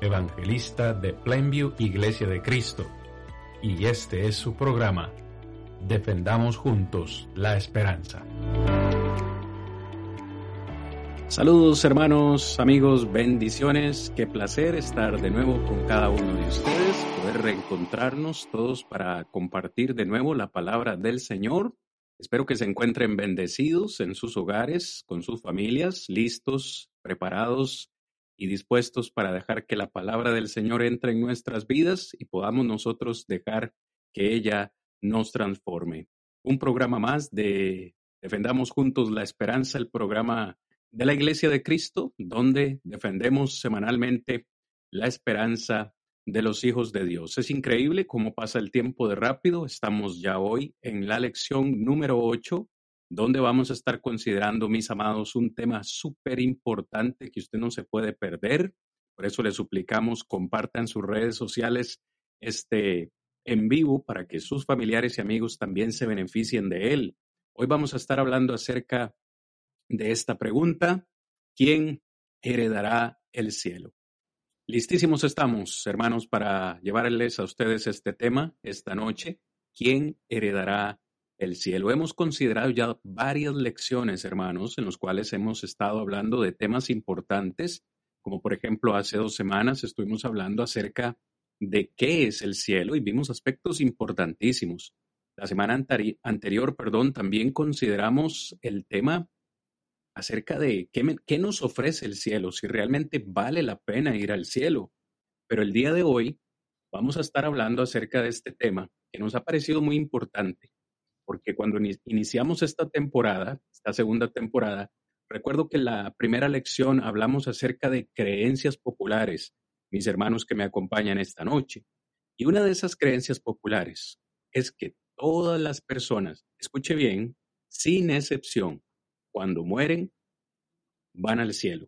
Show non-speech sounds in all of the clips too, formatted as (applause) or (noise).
evangelista de Plainview Iglesia de Cristo, y este es su programa, Defendamos Juntos la Esperanza. Saludos hermanos, amigos, bendiciones. Qué placer estar de nuevo con cada uno de ustedes, poder reencontrarnos todos para compartir de nuevo la palabra del Señor. Espero que se encuentren bendecidos en sus hogares, con sus familias, listos, preparados y dispuestos para dejar que la palabra del Señor entre en nuestras vidas y podamos nosotros dejar que ella nos transforme. Un programa más de Defendamos Juntos la Esperanza, el programa de la Iglesia de Cristo, donde defendemos semanalmente la esperanza de los hijos de Dios. Es increíble cómo pasa el tiempo de rápido. Estamos ya hoy en la lección número 8 donde vamos a estar considerando, mis amados, un tema súper importante que usted no se puede perder. Por eso le suplicamos, compartan sus redes sociales este en vivo para que sus familiares y amigos también se beneficien de él. Hoy vamos a estar hablando acerca de esta pregunta, ¿quién heredará el cielo? Listísimos estamos, hermanos, para llevarles a ustedes este tema esta noche. ¿Quién heredará el cielo. Hemos considerado ya varias lecciones, hermanos, en los cuales hemos estado hablando de temas importantes, como por ejemplo hace dos semanas estuvimos hablando acerca de qué es el cielo y vimos aspectos importantísimos. La semana anterior, perdón, también consideramos el tema acerca de qué, qué nos ofrece el cielo, si realmente vale la pena ir al cielo. Pero el día de hoy vamos a estar hablando acerca de este tema que nos ha parecido muy importante porque cuando iniciamos esta temporada, esta segunda temporada, recuerdo que la primera lección hablamos acerca de creencias populares, mis hermanos que me acompañan esta noche. Y una de esas creencias populares es que todas las personas, escuche bien, sin excepción, cuando mueren, van al cielo.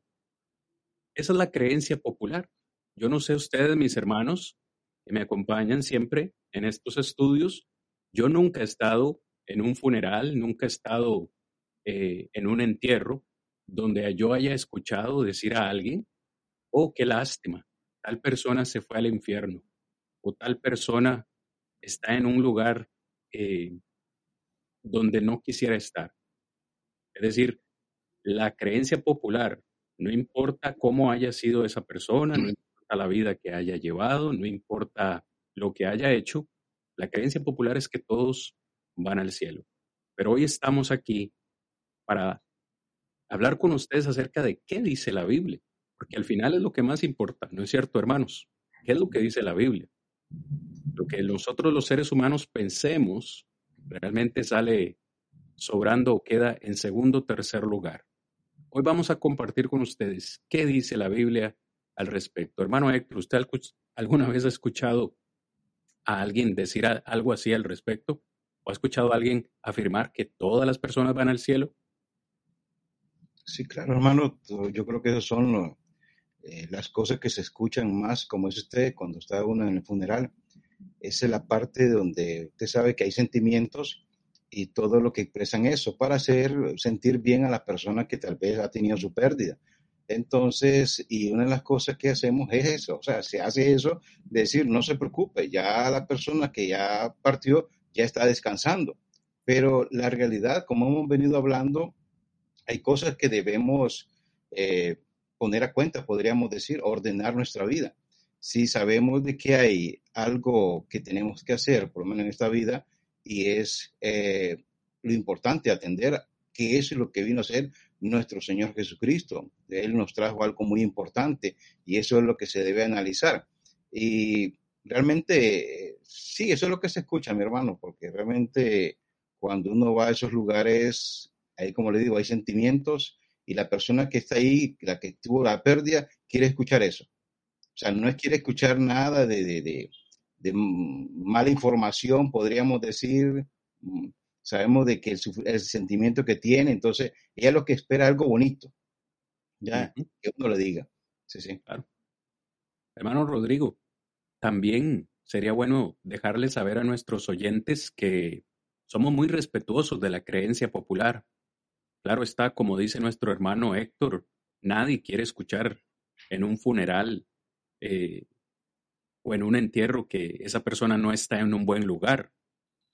Esa es la creencia popular. Yo no sé ustedes, mis hermanos, que me acompañan siempre en estos estudios, yo nunca he estado en un funeral, nunca he estado eh, en un entierro donde yo haya escuchado decir a alguien, oh, qué lástima, tal persona se fue al infierno o tal persona está en un lugar eh, donde no quisiera estar. Es decir, la creencia popular, no importa cómo haya sido esa persona, no importa la vida que haya llevado, no importa lo que haya hecho, la creencia popular es que todos van al cielo. Pero hoy estamos aquí para hablar con ustedes acerca de qué dice la Biblia, porque al final es lo que más importa, ¿no es cierto, hermanos? ¿Qué es lo que dice la Biblia? Lo que nosotros los seres humanos pensemos realmente sale sobrando o queda en segundo o tercer lugar. Hoy vamos a compartir con ustedes qué dice la Biblia al respecto. Hermano Héctor, ¿usted alguna vez ha escuchado a alguien decir algo así al respecto? ¿O ha escuchado a alguien afirmar que todas las personas van al cielo? Sí, claro, hermano. Yo creo que esas son eh, las cosas que se escuchan más, como es usted, cuando está uno en el funeral. Esa es la parte donde usted sabe que hay sentimientos y todo lo que expresan eso para hacer sentir bien a la persona que tal vez ha tenido su pérdida. Entonces, y una de las cosas que hacemos es eso, o sea, se hace eso, decir, no se preocupe, ya la persona que ya partió ya está descansando. Pero la realidad, como hemos venido hablando, hay cosas que debemos eh, poner a cuenta, podríamos decir, ordenar nuestra vida. Si sabemos de que hay algo que tenemos que hacer, por lo menos en esta vida, y es eh, lo importante, atender que eso es lo que vino a ser nuestro Señor Jesucristo. Él nos trajo algo muy importante y eso es lo que se debe analizar. Y realmente, sí, eso es lo que se escucha, mi hermano, porque realmente cuando uno va a esos lugares, ahí como le digo, hay sentimientos y la persona que está ahí, la que tuvo la pérdida, quiere escuchar eso. O sea, no es quiere escuchar nada de, de, de, mala información, podríamos decir. Mm, sabemos de que el, sentimiento que tiene, entonces ella lo que espera algo bonito, ya, que uno le diga. Sí, sí. Claro. Hermano Rodrigo, también sería bueno dejarles saber a nuestros oyentes que somos muy respetuosos de la creencia popular. Claro está, como dice nuestro hermano Héctor, nadie quiere escuchar en un funeral eh, o en un entierro que esa persona no está en un buen lugar.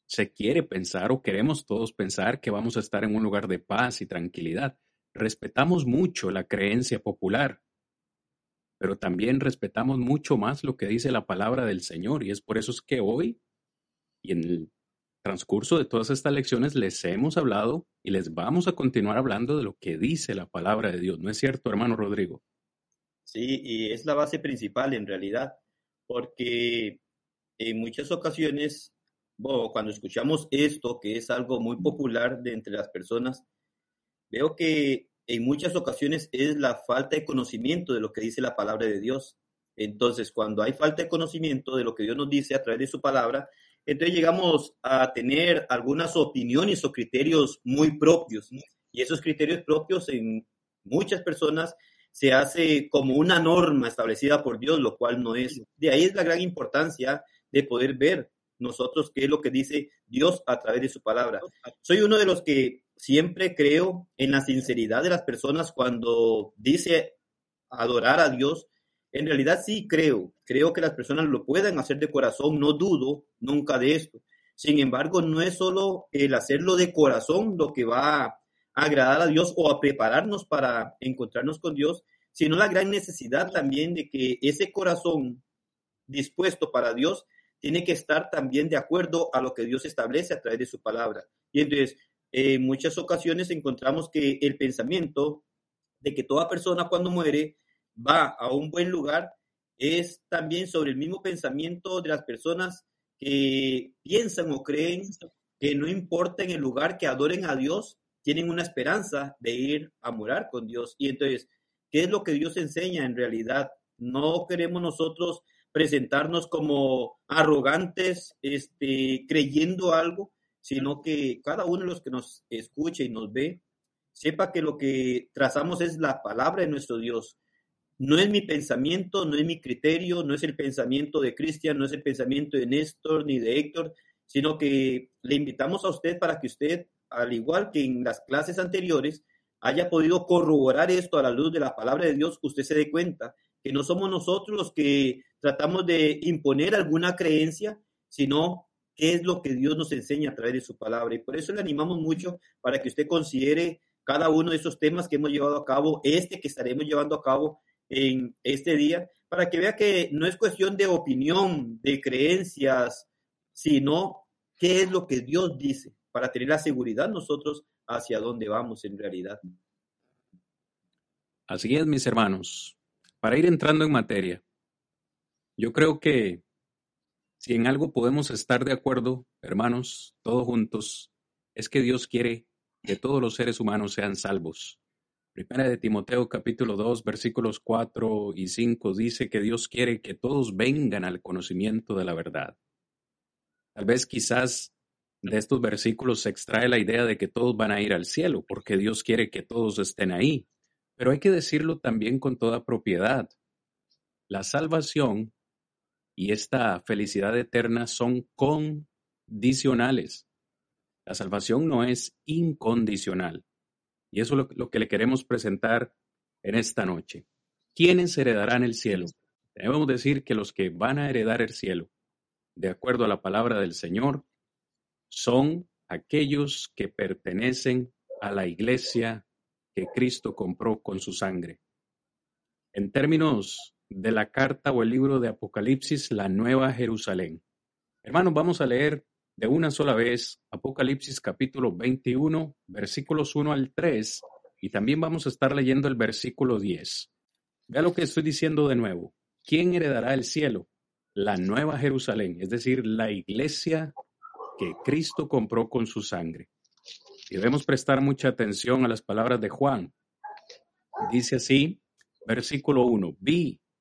Se quiere pensar o queremos todos pensar que vamos a estar en un lugar de paz y tranquilidad. Respetamos mucho la creencia popular, pero también respetamos mucho más lo que dice la palabra del Señor y es por eso es que hoy y en el transcurso de todas estas lecciones les hemos hablado y les vamos a continuar hablando de lo que dice la palabra de Dios. ¿No es cierto, hermano Rodrigo? Sí, y es la base principal en realidad, porque en muchas ocasiones, cuando escuchamos esto, que es algo muy popular entre las personas, veo que en muchas ocasiones es la falta de conocimiento de lo que dice la palabra de Dios. Entonces, cuando hay falta de conocimiento de lo que Dios nos dice a través de su palabra, entonces llegamos a tener algunas opiniones o criterios muy propios. Y esos criterios propios en muchas personas se hace como una norma establecida por Dios, lo cual no es. De ahí es la gran importancia de poder ver nosotros qué es lo que dice Dios a través de su palabra. Soy uno de los que siempre creo en la sinceridad de las personas cuando dice adorar a Dios. En realidad sí creo, creo que las personas lo pueden hacer de corazón, no dudo nunca de esto. Sin embargo, no es solo el hacerlo de corazón lo que va a agradar a Dios o a prepararnos para encontrarnos con Dios, sino la gran necesidad también de que ese corazón dispuesto para Dios tiene que estar también de acuerdo a lo que Dios establece a través de su palabra. Y entonces, en muchas ocasiones encontramos que el pensamiento de que toda persona cuando muere va a un buen lugar es también sobre el mismo pensamiento de las personas que piensan o creen que no importa en el lugar que adoren a Dios, tienen una esperanza de ir a morar con Dios. Y entonces, ¿qué es lo que Dios enseña en realidad? No queremos nosotros presentarnos como arrogantes, este, creyendo algo, sino que cada uno de los que nos escucha y nos ve, sepa que lo que trazamos es la palabra de nuestro Dios. No es mi pensamiento, no es mi criterio, no es el pensamiento de Cristian, no es el pensamiento de Néstor ni de Héctor, sino que le invitamos a usted para que usted, al igual que en las clases anteriores, haya podido corroborar esto a la luz de la palabra de Dios, usted se dé cuenta que no somos nosotros los que tratamos de imponer alguna creencia, sino qué es lo que Dios nos enseña a través de su palabra. Y por eso le animamos mucho para que usted considere cada uno de esos temas que hemos llevado a cabo, este que estaremos llevando a cabo en este día, para que vea que no es cuestión de opinión, de creencias, sino qué es lo que Dios dice, para tener la seguridad nosotros hacia dónde vamos en realidad. Así es, mis hermanos. Para ir entrando en materia, yo creo que si en algo podemos estar de acuerdo, hermanos, todos juntos, es que Dios quiere que todos los seres humanos sean salvos. Primera de Timoteo capítulo 2 versículos 4 y 5 dice que Dios quiere que todos vengan al conocimiento de la verdad. Tal vez quizás de estos versículos se extrae la idea de que todos van a ir al cielo, porque Dios quiere que todos estén ahí. Pero hay que decirlo también con toda propiedad. La salvación y esta felicidad eterna son condicionales. La salvación no es incondicional. Y eso es lo, que le queremos presentar en esta noche. ¿Quiénes heredarán el cielo? Debemos decir que los que van a heredar el cielo, de acuerdo a la palabra del Señor, son aquellos que pertenecen a la iglesia que Cristo compró con su sangre. En términos de la carta o el libro de Apocalipsis, la Nueva Jerusalén. Hermanos, vamos a leer de una sola vez Apocalipsis capítulo 21, versículos 1 al 3, y también vamos a estar leyendo el versículo 10. Vea lo que estoy diciendo de nuevo. ¿Quién heredará el cielo? La Nueva Jerusalén, es decir, la iglesia que Cristo compró con su sangre. Debemos prestar mucha atención a las palabras de Juan. Dice así, versículo 1, vi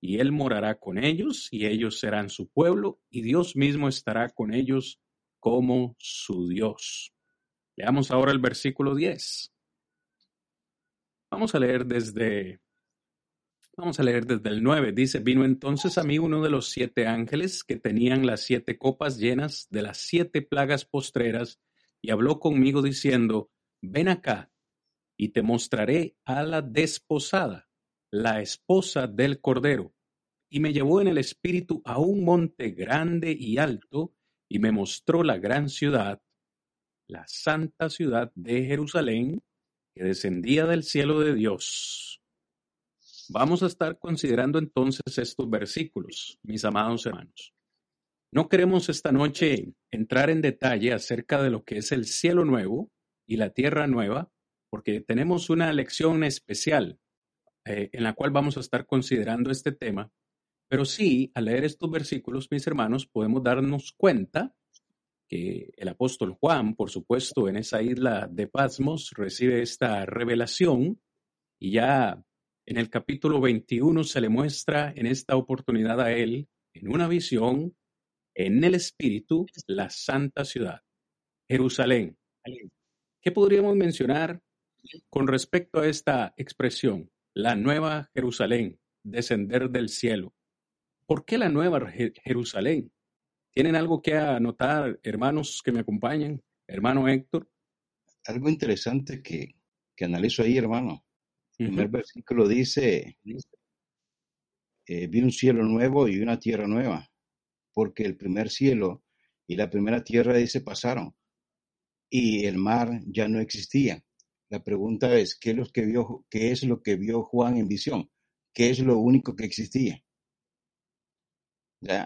y él morará con ellos, y ellos serán su pueblo, y Dios mismo estará con ellos como su Dios. Leamos ahora el versículo 10. Vamos a leer desde Vamos a leer desde el 9. Dice, vino entonces a mí uno de los siete ángeles que tenían las siete copas llenas de las siete plagas postreras y habló conmigo diciendo, ven acá y te mostraré a la desposada, la esposa del Cordero. Y me llevó en el espíritu a un monte grande y alto y me mostró la gran ciudad, la santa ciudad de Jerusalén, que descendía del cielo de Dios Vamos a estar considerando entonces estos versículos, mis amados hermanos. No queremos esta noche entrar en detalle acerca de lo que es el cielo nuevo y la tierra nueva, porque tenemos una lección especial eh, en la cual vamos a estar considerando este tema. Pero sí, al leer estos versículos, mis hermanos, podemos darnos cuenta que el apóstol Juan, por supuesto, en esa isla de Pasmos, recibe esta revelación y ya en el capítulo 21 se le muestra en esta oportunidad a él, en una visión, en el Espíritu, la santa ciudad, Jerusalén. ¿Qué podríamos mencionar con respecto a esta expresión? La nueva Jerusalén, descender del cielo. ¿Por qué la nueva Jerusalén? ¿Tienen algo que anotar, hermanos que me acompañan? Hermano Héctor. Algo interesante que, que analizo ahí, hermano. El primer versículo dice, eh, vi un cielo nuevo y una tierra nueva, porque el primer cielo y la primera tierra dice pasaron y el mar ya no existía. La pregunta es, ¿qué es lo que vio, qué es lo que vio Juan en visión? ¿Qué es lo único que existía?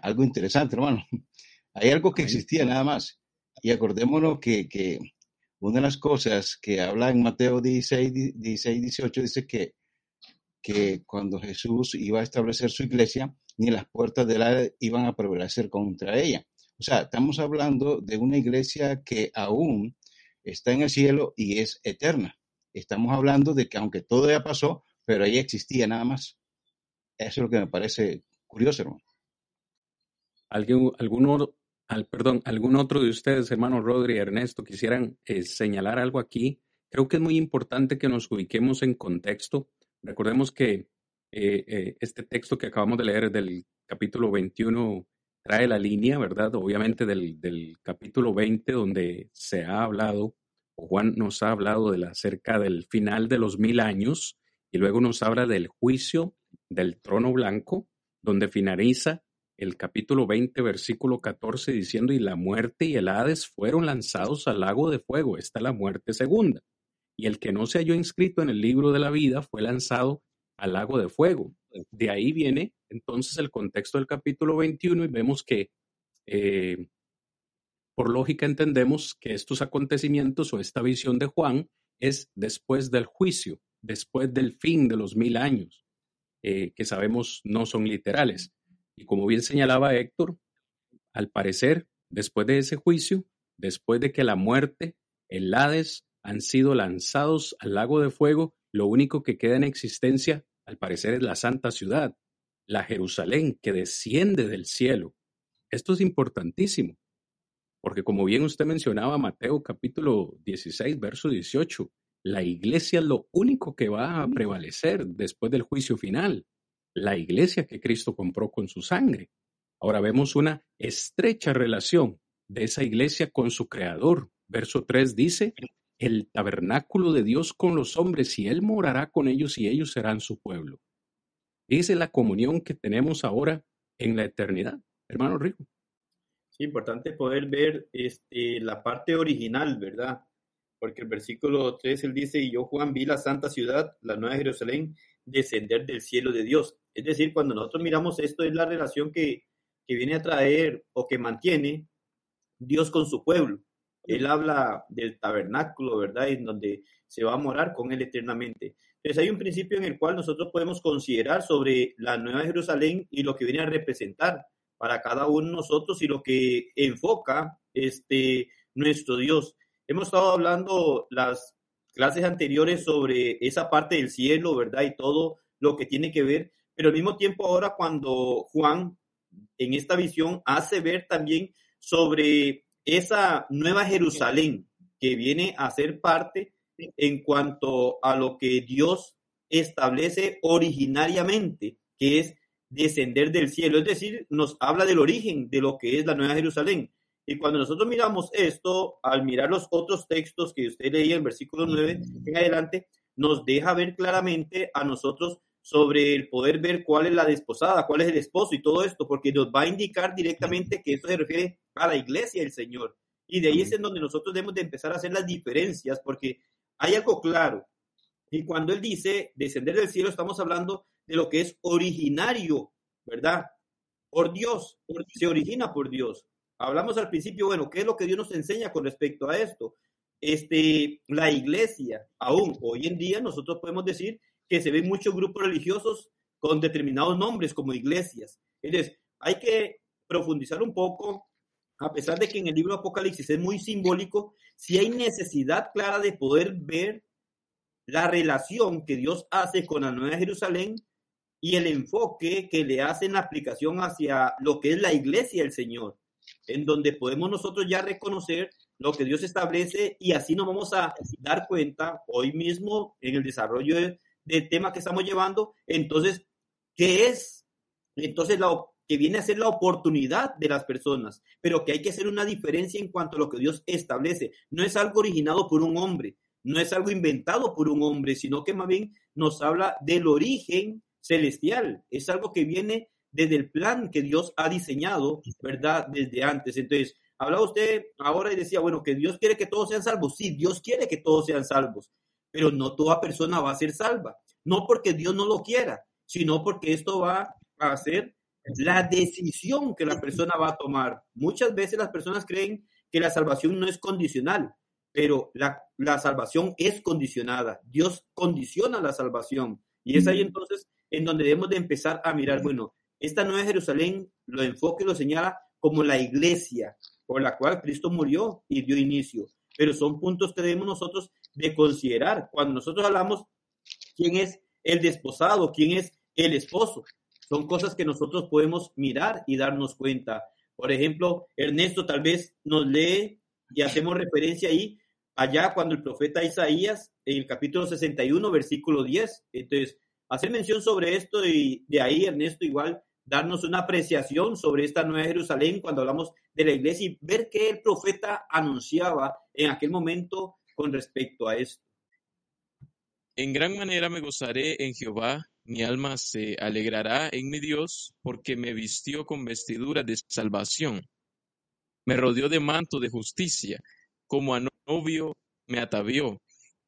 Algo interesante, hermano. (laughs) Hay algo que existía nada más. Y acordémonos que, que una de las cosas que habla en Mateo 16, 16 18 dice que, que cuando Jesús iba a establecer su iglesia, ni las puertas del la iban a prevalecer contra ella. O sea, estamos hablando de una iglesia que aún está en el cielo y es eterna. Estamos hablando de que aunque todo ya pasó, pero ahí existía nada más. Eso es lo que me parece curioso, hermano. ¿Alguien, ¿Alguno perdón, algún otro de ustedes, hermano Rodri, Ernesto, quisieran eh, señalar algo aquí, creo que es muy importante que nos ubiquemos en contexto. Recordemos que eh, eh, este texto que acabamos de leer del capítulo 21 trae la línea, ¿verdad? Obviamente del, capítulo 20 donde se ha hablado, o Juan nos ha hablado de la, acerca del final de los mil años y luego nos habla del juicio del trono blanco, donde finaliza el capítulo 20, versículo 14, diciendo, y la muerte y el Hades fueron lanzados al lago de fuego. Esta es la muerte segunda. Y el que no se halló inscrito en el libro de la vida fue lanzado al lago de fuego. De ahí viene entonces el contexto del capítulo 21 y vemos que eh, por lógica entendemos que estos acontecimientos o esta visión de Juan es después del juicio, después del fin de los mil años, eh, que sabemos no son literales. Y como bien señalaba Héctor, al parecer, después de ese juicio, después de que la muerte, el Hades, han sido lanzados al lago de fuego, lo único que queda en existencia, al parecer, es la santa ciudad, la Jerusalén que desciende del cielo. Esto es importantísimo, porque como bien usted mencionaba, Mateo capítulo 16, verso 18, la iglesia es lo único que va a prevalecer después del juicio final la iglesia que Cristo compró con su sangre. Ahora vemos una estrecha relación de esa iglesia con su creador. Verso 3 dice, el tabernáculo de Dios con los hombres y Él morará con ellos y ellos serán su pueblo. Dice la comunión que tenemos ahora en la eternidad. Hermano Rico. Sí, importante poder ver este, la parte original, ¿verdad? Porque el versículo 3, él dice, y yo Juan vi la santa ciudad, la nueva Jerusalén, descender del cielo de Dios. Es decir, cuando nosotros miramos esto es la relación que, que viene a traer o que mantiene Dios con su pueblo. Él habla del tabernáculo, ¿verdad? En donde se va a morar con él eternamente. Entonces hay un principio en el cual nosotros podemos considerar sobre la Nueva Jerusalén y lo que viene a representar para cada uno de nosotros y lo que enfoca este, nuestro Dios. Hemos estado hablando las clases anteriores sobre esa parte del cielo, ¿verdad? Y todo lo que tiene que ver, pero al mismo tiempo ahora cuando Juan en esta visión hace ver también sobre esa nueva Jerusalén que viene a ser parte en cuanto a lo que Dios establece originariamente, que es descender del cielo, es decir, nos habla del origen de lo que es la Nueva Jerusalén. Y cuando nosotros miramos esto, al mirar los otros textos que usted leía en versículo 9 en adelante, nos deja ver claramente a nosotros sobre el poder ver cuál es la desposada, cuál es el esposo y todo esto, porque nos va a indicar directamente que esto se refiere a la iglesia del Señor. Y de ahí es en donde nosotros debemos de empezar a hacer las diferencias, porque hay algo claro. Y cuando él dice descender del cielo, estamos hablando de lo que es originario, ¿verdad? Por Dios, se origina por Dios. Hablamos al principio, bueno, ¿qué es lo que Dios nos enseña con respecto a esto? Este, la iglesia, aún hoy en día nosotros podemos decir que se ven muchos grupos religiosos con determinados nombres como iglesias. Entonces, hay que profundizar un poco, a pesar de que en el libro Apocalipsis es muy simbólico, si hay necesidad clara de poder ver la relación que Dios hace con la Nueva Jerusalén y el enfoque que le hace en la aplicación hacia lo que es la iglesia del Señor, en donde podemos nosotros ya reconocer lo que Dios establece y así nos vamos a dar cuenta hoy mismo en el desarrollo del tema que estamos llevando, entonces, ¿qué es? Entonces, lo que viene a ser la oportunidad de las personas, pero que hay que hacer una diferencia en cuanto a lo que Dios establece. No es algo originado por un hombre, no es algo inventado por un hombre, sino que más bien nos habla del origen celestial, es algo que viene desde el plan que Dios ha diseñado, ¿verdad? Desde antes. Entonces, hablaba usted ahora y decía, bueno, que Dios quiere que todos sean salvos. Sí, Dios quiere que todos sean salvos, pero no toda persona va a ser salva. No porque Dios no lo quiera, sino porque esto va a ser la decisión que la persona va a tomar. Muchas veces las personas creen que la salvación no es condicional, pero la, la salvación es condicionada. Dios condiciona la salvación. Y es ahí entonces en donde debemos de empezar a mirar, bueno, esta Nueva Jerusalén lo enfoque y lo señala como la iglesia por la cual Cristo murió y dio inicio. Pero son puntos que debemos nosotros de considerar cuando nosotros hablamos quién es el desposado, quién es el esposo. Son cosas que nosotros podemos mirar y darnos cuenta. Por ejemplo, Ernesto tal vez nos lee y hacemos referencia ahí allá cuando el profeta Isaías en el capítulo 61, versículo 10. Entonces, hacer mención sobre esto y de ahí, Ernesto, igual darnos una apreciación sobre esta Nueva Jerusalén cuando hablamos de la iglesia y ver qué el profeta anunciaba en aquel momento con respecto a esto. En gran manera me gozaré en Jehová, mi alma se alegrará en mi Dios, porque me vistió con vestidura de salvación, me rodeó de manto de justicia, como a novio me atavió,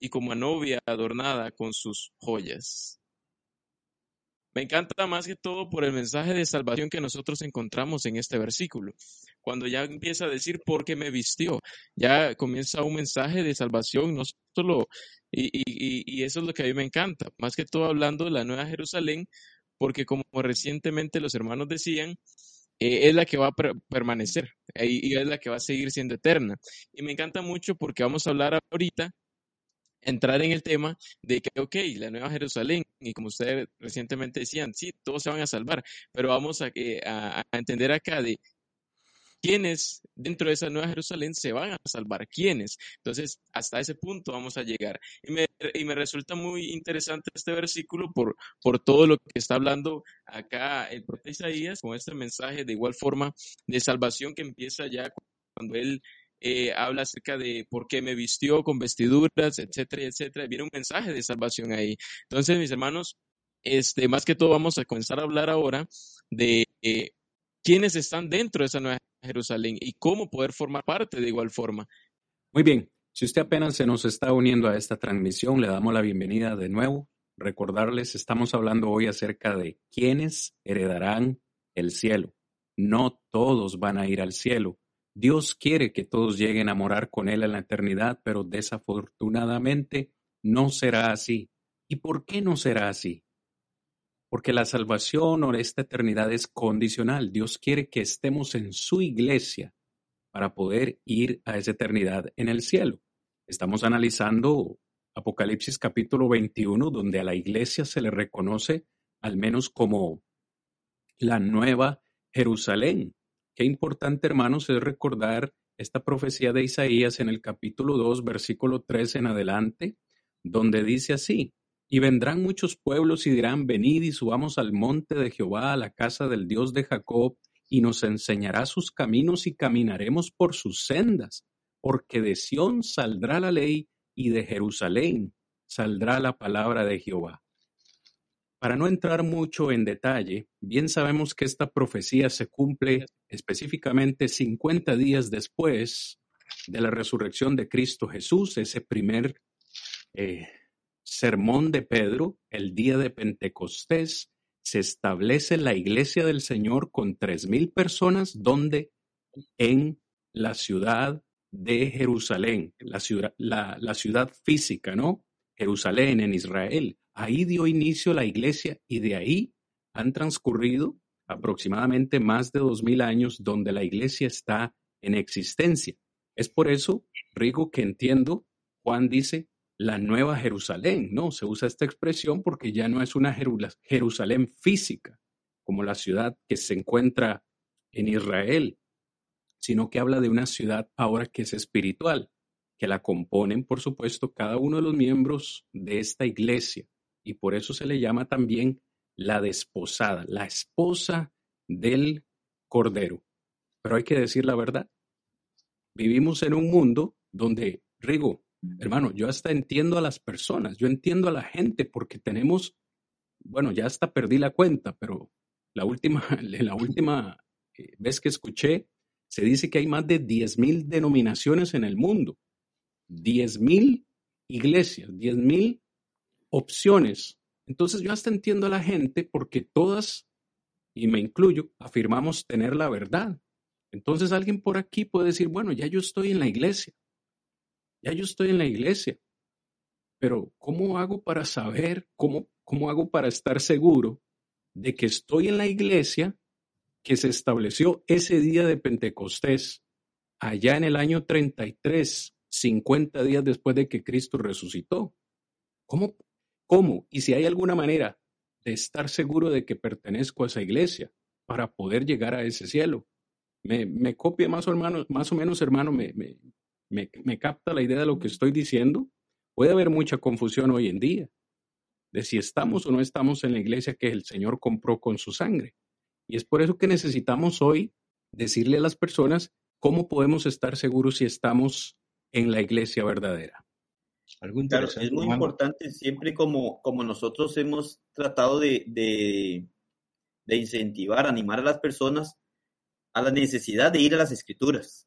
y como a novia adornada con sus joyas. Me encanta más que todo por el mensaje de salvación que nosotros encontramos en este versículo. Cuando ya empieza a decir por qué me vistió, ya comienza un mensaje de salvación, no solo, y, eso es lo que a mí me encanta, más que todo hablando de la Nueva Jerusalén, porque como recientemente los hermanos decían, eh, es la que va a permanecer y es la que va a seguir siendo eterna. Y me encanta mucho porque vamos a hablar ahorita entrar en el tema de que, ok, la Nueva Jerusalén, y como ustedes recientemente decían, sí, todos se van a salvar, pero vamos a, eh, a, entender acá de quiénes dentro de esa Nueva Jerusalén se van a salvar, quiénes. Entonces, hasta ese punto vamos a llegar. Y me, y me resulta muy interesante este versículo por, por todo lo que está hablando acá el profeta Isaías con este mensaje de igual forma de salvación que empieza ya cuando él eh, habla acerca de por qué me vistió con vestiduras, etcétera, etcétera. Viene un mensaje de salvación ahí. Entonces, mis hermanos, este, más que todo vamos a comenzar a hablar ahora de eh, quiénes están dentro de esa nueva Jerusalén y cómo poder formar parte de igual forma. Muy bien, si usted apenas se nos está uniendo a esta transmisión, le damos la bienvenida de nuevo. Recordarles, estamos hablando hoy acerca de quiénes heredarán el cielo. No todos van a ir al cielo Dios quiere que todos lleguen a morar con Él en la eternidad, pero desafortunadamente no será así. ¿Y por qué no será así? Porque la salvación o esta eternidad es condicional. Dios quiere que estemos en su iglesia para poder ir a esa eternidad en el cielo. Estamos analizando Apocalipsis capítulo 21, donde a la iglesia se le reconoce al menos como la nueva Jerusalén. Qué importante, hermanos, es recordar esta profecía de Isaías en el capítulo 2, versículo 3 en adelante, donde dice así, y vendrán muchos pueblos y dirán, venid y subamos al monte de Jehová, a la casa del Dios de Jacob, y nos enseñará sus caminos y caminaremos por sus sendas, porque de Sión saldrá la ley y de Jerusalén saldrá la palabra de Jehová. Para no entrar mucho en detalle, bien sabemos que esta profecía se cumple específicamente 50 días después de la resurrección de Cristo Jesús, ese primer eh, sermón de Pedro, el día de Pentecostés, se establece la iglesia del Señor con tres mil personas, donde en la ciudad de Jerusalén, la ciudad, la, la ciudad física, ¿no? Jerusalén en Israel. Ahí dio inicio la iglesia y de ahí han transcurrido aproximadamente más de dos mil años donde la iglesia está en existencia. Es por eso, Rigo, que entiendo, Juan dice, la nueva Jerusalén, ¿no? Se usa esta expresión porque ya no es una Jerusalén física, como la ciudad que se encuentra en Israel, sino que habla de una ciudad ahora que es espiritual, que la componen, por supuesto, cada uno de los miembros de esta iglesia y por eso se le llama también la desposada, la esposa del Cordero. Pero hay que decir la verdad. Vivimos en un mundo donde, Rigo, hermano, yo hasta entiendo a las personas, yo entiendo a la gente porque tenemos, bueno, ya hasta perdí la cuenta, pero la última, (laughs) la última eh, vez que escuché, se dice que hay más de 10.000 denominaciones en el mundo, 10.000 iglesias, 10.000 opciones. Entonces yo hasta entiendo a la gente porque todas, y me incluyo, afirmamos tener la verdad. Entonces alguien por aquí puede decir, bueno, ya yo estoy en la iglesia, ya yo estoy en la iglesia, pero ¿cómo hago para saber, cómo, cómo hago para estar seguro de que estoy en la iglesia que se estableció ese día de Pentecostés, allá en el año 33, 50 días después de que Cristo resucitó? ¿Cómo, ¿Cómo? Y si hay alguna manera de estar seguro de que pertenezco a esa iglesia para poder llegar a ese cielo. Me, copia más o, hermano, más o menos, hermano, me, me, me capta la idea de lo que estoy diciendo. Puede haber mucha confusión hoy en día de si estamos o no estamos en la iglesia que el Señor compró con su sangre. Y es por eso que necesitamos hoy decirle a las personas cómo podemos estar seguros si estamos en la iglesia verdadera. Claro, es muy importante siempre como, como nosotros hemos tratado de, de, de, incentivar, animar a las personas a la necesidad de ir a las escrituras,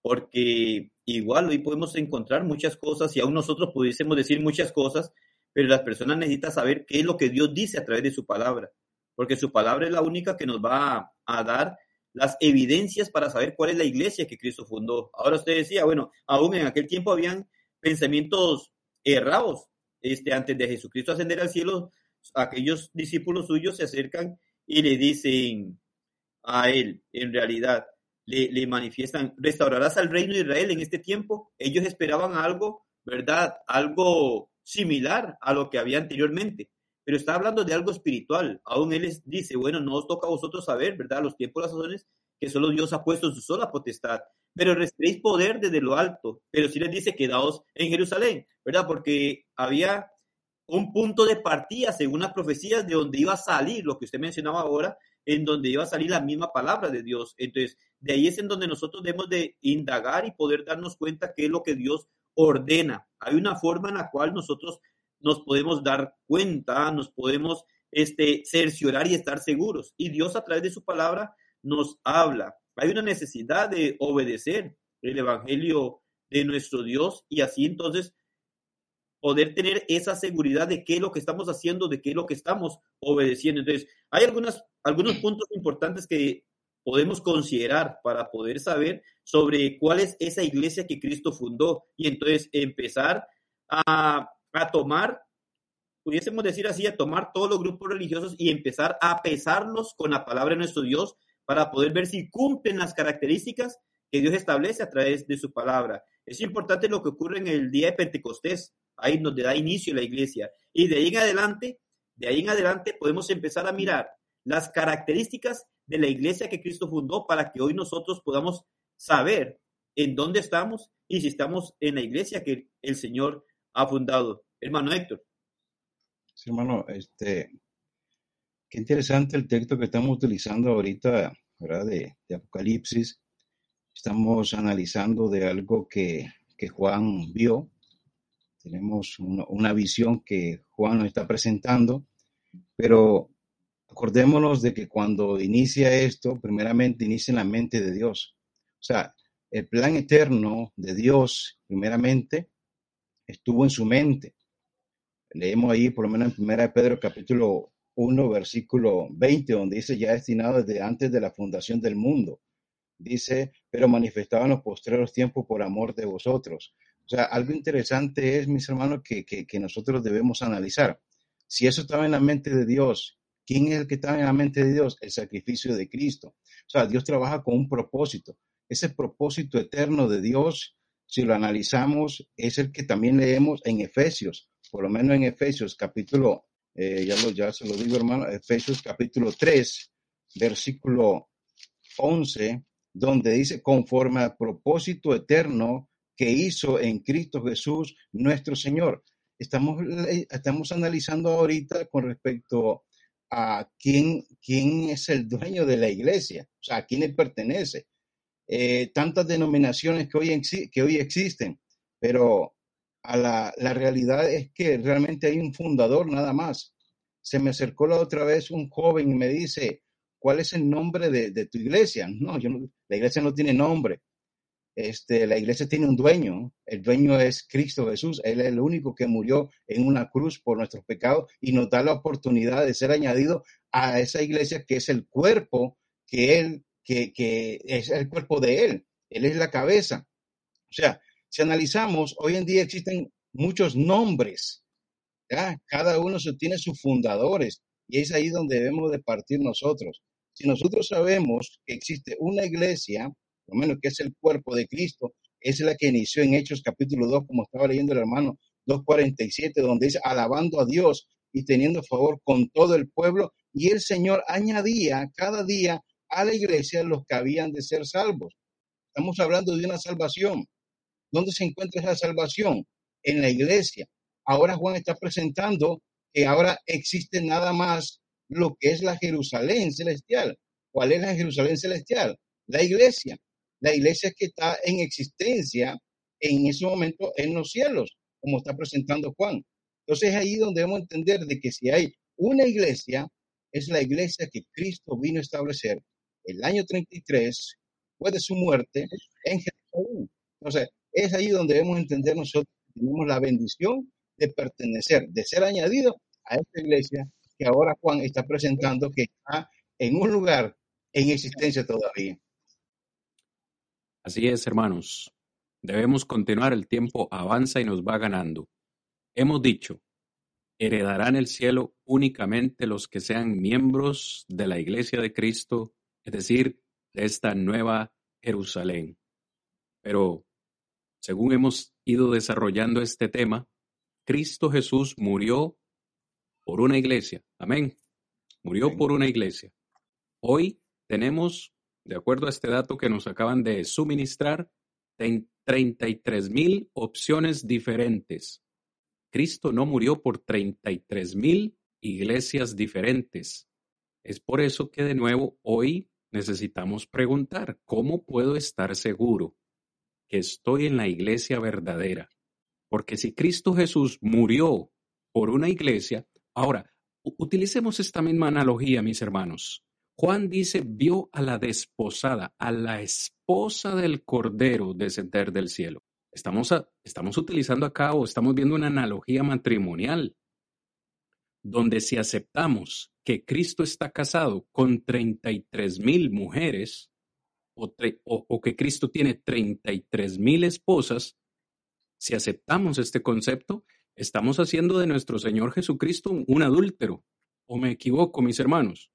porque igual hoy podemos encontrar muchas cosas y aún nosotros pudiésemos decir muchas cosas, pero las personas necesitan saber qué es lo que Dios dice a través de su palabra, porque su palabra es la única que nos va a, a dar las evidencias para saber cuál es la iglesia que Cristo fundó. Ahora usted decía, bueno, aún en aquel tiempo habían pensamientos errados. Este, antes de Jesucristo ascender al cielo, aquellos discípulos suyos se acercan y le dicen a él, en realidad, le, le manifiestan, restaurarás al reino de Israel en este tiempo. Ellos esperaban algo, ¿verdad? Algo similar a lo que había anteriormente, pero está hablando de algo espiritual. Aún él les dice, bueno, no os toca a vosotros saber, ¿verdad? Los tiempos, las sazones que solo Dios ha puesto en su sola potestad pero recibiréis poder desde lo alto. Pero si les dice, quedaos en Jerusalén, ¿verdad? Porque había un punto de partida, según las profecías, de donde iba a salir lo que usted mencionaba ahora, en donde iba a salir la misma palabra de Dios. Entonces, de ahí es en donde nosotros debemos de indagar y poder darnos cuenta qué es lo que Dios ordena. Hay una forma en la cual nosotros nos podemos dar cuenta, nos podemos este, cerciorar y estar seguros. Y Dios a través de su palabra nos habla. Hay una necesidad de obedecer el Evangelio de nuestro Dios y así entonces poder tener esa seguridad de qué es lo que estamos haciendo, de qué es lo que estamos obedeciendo. Entonces, hay algunas, algunos puntos importantes que podemos considerar para poder saber sobre cuál es esa iglesia que Cristo fundó y entonces empezar a, a tomar, pudiésemos decir así, a tomar todos los grupos religiosos y empezar a pesarlos con la palabra de nuestro Dios para poder ver si cumplen las características que Dios establece a través de su palabra. Es importante lo que ocurre en el día de Pentecostés, ahí donde da inicio la iglesia. Y de ahí en adelante, de ahí en adelante podemos empezar a mirar las características de la iglesia que Cristo fundó para que hoy nosotros podamos saber en dónde estamos y si estamos en la iglesia que el Señor ha fundado. Hermano Héctor. Sí, hermano, este, qué interesante el texto que estamos utilizando ahorita, De, Apocalipsis. Estamos analizando de algo que, que Juan vio. Tenemos una, una visión que Juan nos está presentando, pero acordémonos de que cuando inicia esto, primeramente inicia en la mente de Dios. O sea, el plan eterno de Dios, primeramente, estuvo en su mente. Leemos ahí, por lo menos en 1 Pedro capítulo 1, versículo 20, donde dice ya destinado desde antes de la fundación del mundo. Dice, pero manifestado en los postreros tiempos por amor de vosotros. O sea, algo interesante es, mis hermanos, que, que, que nosotros debemos analizar. Si eso estaba en la mente de Dios ¿Quién es el que está en la mente de Dios? El sacrificio de Cristo. O sea, Dios trabaja con un propósito. Ese propósito eterno de Dios, si lo analizamos, es el que también leemos en Efesios, por lo menos en Efesios capítulo, eh, ya, lo, ya se lo digo hermano, Efesios capítulo 3, versículo 11, donde dice, conforme al propósito eterno que hizo en Cristo Jesús nuestro Señor. Estamos, estamos analizando ahorita con respecto a quién, quién es el dueño de la iglesia, a quién le pertenece. Eh, tantas denominaciones que hoy, que hoy existen, pero a la, la, realidad es que realmente hay un fundador nada más. Se me acercó la otra vez un joven y me dice, ¿cuál es el nombre de, de tu iglesia? No, yo no, la iglesia no tiene nombre. Este, la iglesia tiene un dueño, el dueño es Cristo Jesús, Él es el único que murió en una cruz por nuestros pecados y nos da la oportunidad de ser añadido a esa iglesia que es el cuerpo, que Él, que, que es el cuerpo de Él, Él es la cabeza. O sea, si analizamos, hoy en día existen muchos nombres, cada uno tiene sus fundadores y es ahí donde debemos de partir nosotros. Si nosotros sabemos que existe una iglesia, lo menos que es el cuerpo de Cristo, es la que inició en Hechos capítulo 2, como estaba leyendo el hermano 2.47, donde dice, alabando a Dios y teniendo favor con todo el pueblo, y el Señor añadía cada día a la iglesia los que habían de ser salvos. Estamos hablando de una salvación. ¿Dónde se encuentra esa salvación? En la iglesia. Ahora Juan está presentando que ahora existe nada más lo que es la Jerusalén celestial. ¿Cuál es la Jerusalén celestial? La iglesia la iglesia que está en existencia en ese momento en los cielos, como está presentando Juan. Entonces es ahí donde debemos entender de que si hay una iglesia, es la iglesia que Cristo vino a establecer el año 33, después de su muerte, en Jerusalén. Entonces, es ahí donde debemos entender nosotros que tenemos la bendición de pertenecer, de ser añadido a esta iglesia que ahora Juan está presentando que está en un lugar en existencia todavía. Así es, hermanos. Debemos continuar, el tiempo avanza y nos va ganando. Hemos dicho, heredarán el cielo únicamente los que sean miembros de la iglesia de Cristo, es decir, de esta nueva Jerusalén. Pero, según hemos ido desarrollando este tema, Cristo Jesús murió por una iglesia. Amén. Murió por una iglesia. Hoy tenemos de acuerdo a este dato que nos acaban de suministrar, 33 mil opciones diferentes. Cristo no murió por 33 mil iglesias diferentes. Es por eso que de nuevo hoy necesitamos preguntar, ¿cómo puedo estar seguro que estoy en la iglesia verdadera? Porque si Cristo Jesús murió por una iglesia, ahora, utilicemos esta misma analogía, mis hermanos. Juan dice, vio a la desposada, a la esposa del Cordero descender del cielo. Estamos, estamos utilizando acá o estamos viendo una analogía matrimonial. donde si aceptamos que Cristo está casado con 33 mil mujeres o, o, que Cristo tiene 33 mil esposas, si aceptamos este concepto, estamos haciendo de nuestro Señor Jesucristo un adúltero. ¿O me equivoco, mis hermanos?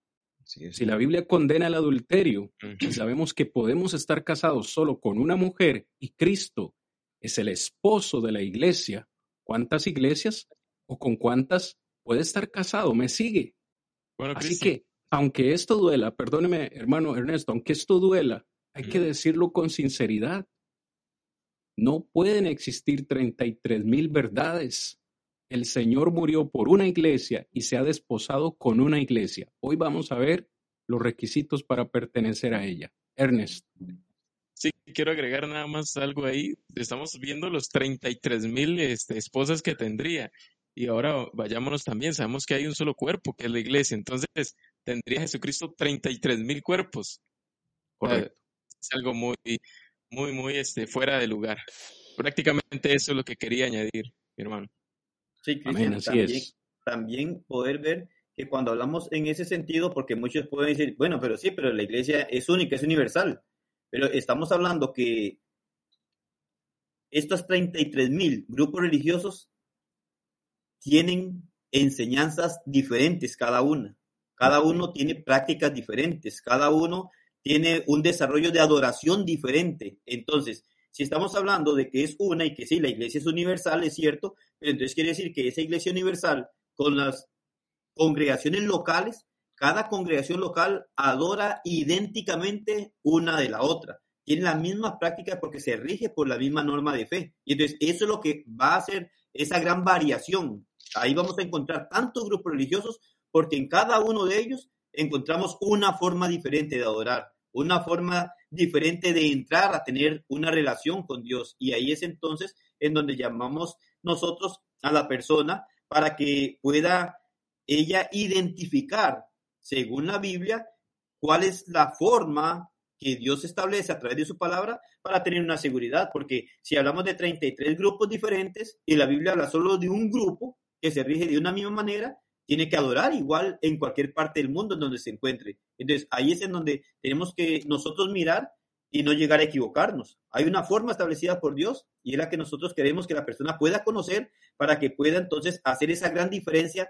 Si la Biblia condena el adulterio y sabemos que podemos estar casados solo con una mujer y Cristo es el esposo de la iglesia, ¿cuántas iglesias o con cuántas puede estar casado? ¿Me sigue? Así que, aunque esto duela, perdóneme, hermano Ernesto, aunque esto duela, hay que decirlo con sinceridad. No pueden existir 33 mil verdades. El Señor murió por una iglesia y se ha desposado con una iglesia. Hoy vamos a ver los requisitos para pertenecer a ella. Ernest. Sí, quiero agregar nada más algo ahí. Estamos viendo los 33 mil este, esposas que tendría. Y ahora vayámonos también, sabemos que hay un solo cuerpo, que es la iglesia. Entonces, tendría Jesucristo 33 mil cuerpos. Correcto. Es algo muy, muy, muy este, fuera de lugar. Prácticamente eso es lo que quería añadir, mi hermano. Sí, Cristian, también, también poder ver que cuando hablamos en ese sentido, porque muchos pueden decir, bueno, pero sí, pero la iglesia es única, es universal, pero estamos hablando que estos 33 mil grupos religiosos tienen enseñanzas diferentes cada una. Cada uno tiene prácticas diferentes, cada uno tiene un desarrollo de adoración diferente. Entonces, si estamos hablando de que es una y que sí, la iglesia es universal, es cierto, entonces quiere decir que esa iglesia universal con las congregaciones locales, cada congregación local adora idénticamente una de la otra. Tiene la misma práctica porque se rige por la misma norma de fe. Y entonces eso es lo que va a hacer esa gran variación. Ahí vamos a encontrar tantos grupos religiosos porque en cada uno de ellos encontramos una forma diferente de adorar, una forma diferente de entrar a tener una relación con Dios. Y ahí es entonces en donde llamamos nosotros a la persona para que pueda ella identificar, según la Biblia, cuál es la forma que Dios establece a través de su palabra para tener una seguridad, porque si hablamos de 33 grupos diferentes y la Biblia habla solo de un grupo que se rige de una misma manera, tiene que adorar igual en cualquier parte del mundo en donde se encuentre. Entonces, ahí es en donde tenemos que nosotros mirar y no llegar a equivocarnos. Hay una forma establecida por Dios y es la que nosotros queremos que la persona pueda conocer para que pueda entonces hacer esa gran diferencia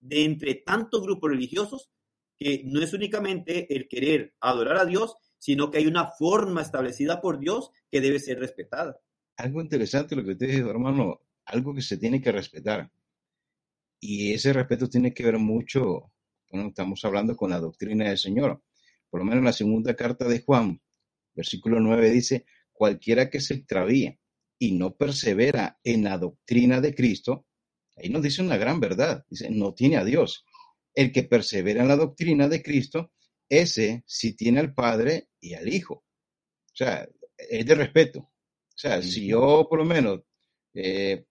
de entre tantos grupos religiosos que no es únicamente el querer adorar a Dios, sino que hay una forma establecida por Dios que debe ser respetada. Algo interesante lo que usted dijo, hermano, algo que se tiene que respetar. Y ese respeto tiene que ver mucho, bueno, estamos hablando con la doctrina del Señor. Por lo menos en la segunda carta de Juan, versículo 9 dice, cualquiera que se extravía y no persevera en la doctrina de Cristo, ahí nos dice una gran verdad, dice, no tiene a Dios. El que persevera en la doctrina de Cristo, ese sí tiene al Padre y al Hijo. O sea, es de respeto. O sea, si yo por lo menos eh,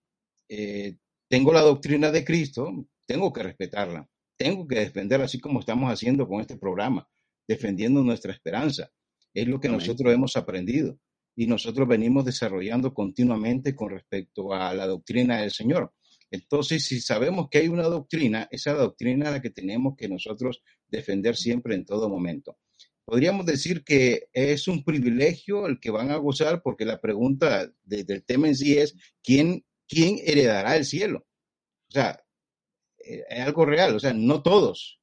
eh, tengo la doctrina de Cristo, tengo que respetarla, tengo que defenderla, así como estamos haciendo con este programa, defendiendo nuestra esperanza. Es lo que nosotros hemos aprendido y nosotros venimos desarrollando continuamente con respecto a la doctrina del Señor. Entonces, si sabemos que hay una doctrina, esa doctrina es la que tenemos que nosotros defender siempre en todo momento. Podríamos decir que es un privilegio el que van a gozar porque la pregunta del tema en sí es, ¿quién ¿quién heredará el cielo? O sea, eh, es algo real, o sea, no todos.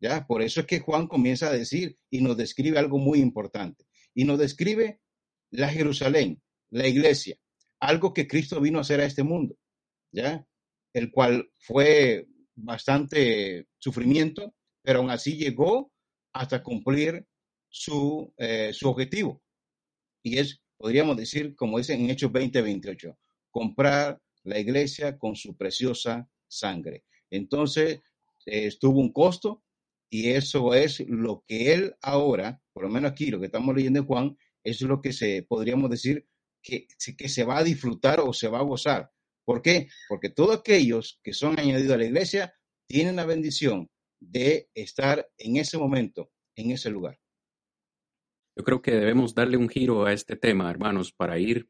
¿ya? Por eso es que Juan comienza a decir y nos describe algo muy importante. Y nos describe la Jerusalén, la iglesia, algo que Cristo vino a hacer a este mundo, ¿ya? El cual fue bastante sufrimiento, pero aún así llegó hasta cumplir su, eh, su objetivo. Y es, podríamos decir, como dicen en Hechos 20, 28, comprar la iglesia con su preciosa sangre. Entonces, estuvo un costo y eso es lo que él ahora, por lo menos aquí, lo que estamos leyendo en Juan, es lo que se podríamos decir que, que se va a disfrutar o se va a gozar. ¿Por qué? Porque todos aquellos que son añadidos a la iglesia tienen la bendición de estar en ese momento, en ese lugar. Yo creo que debemos darle un giro a este tema, hermanos, para ir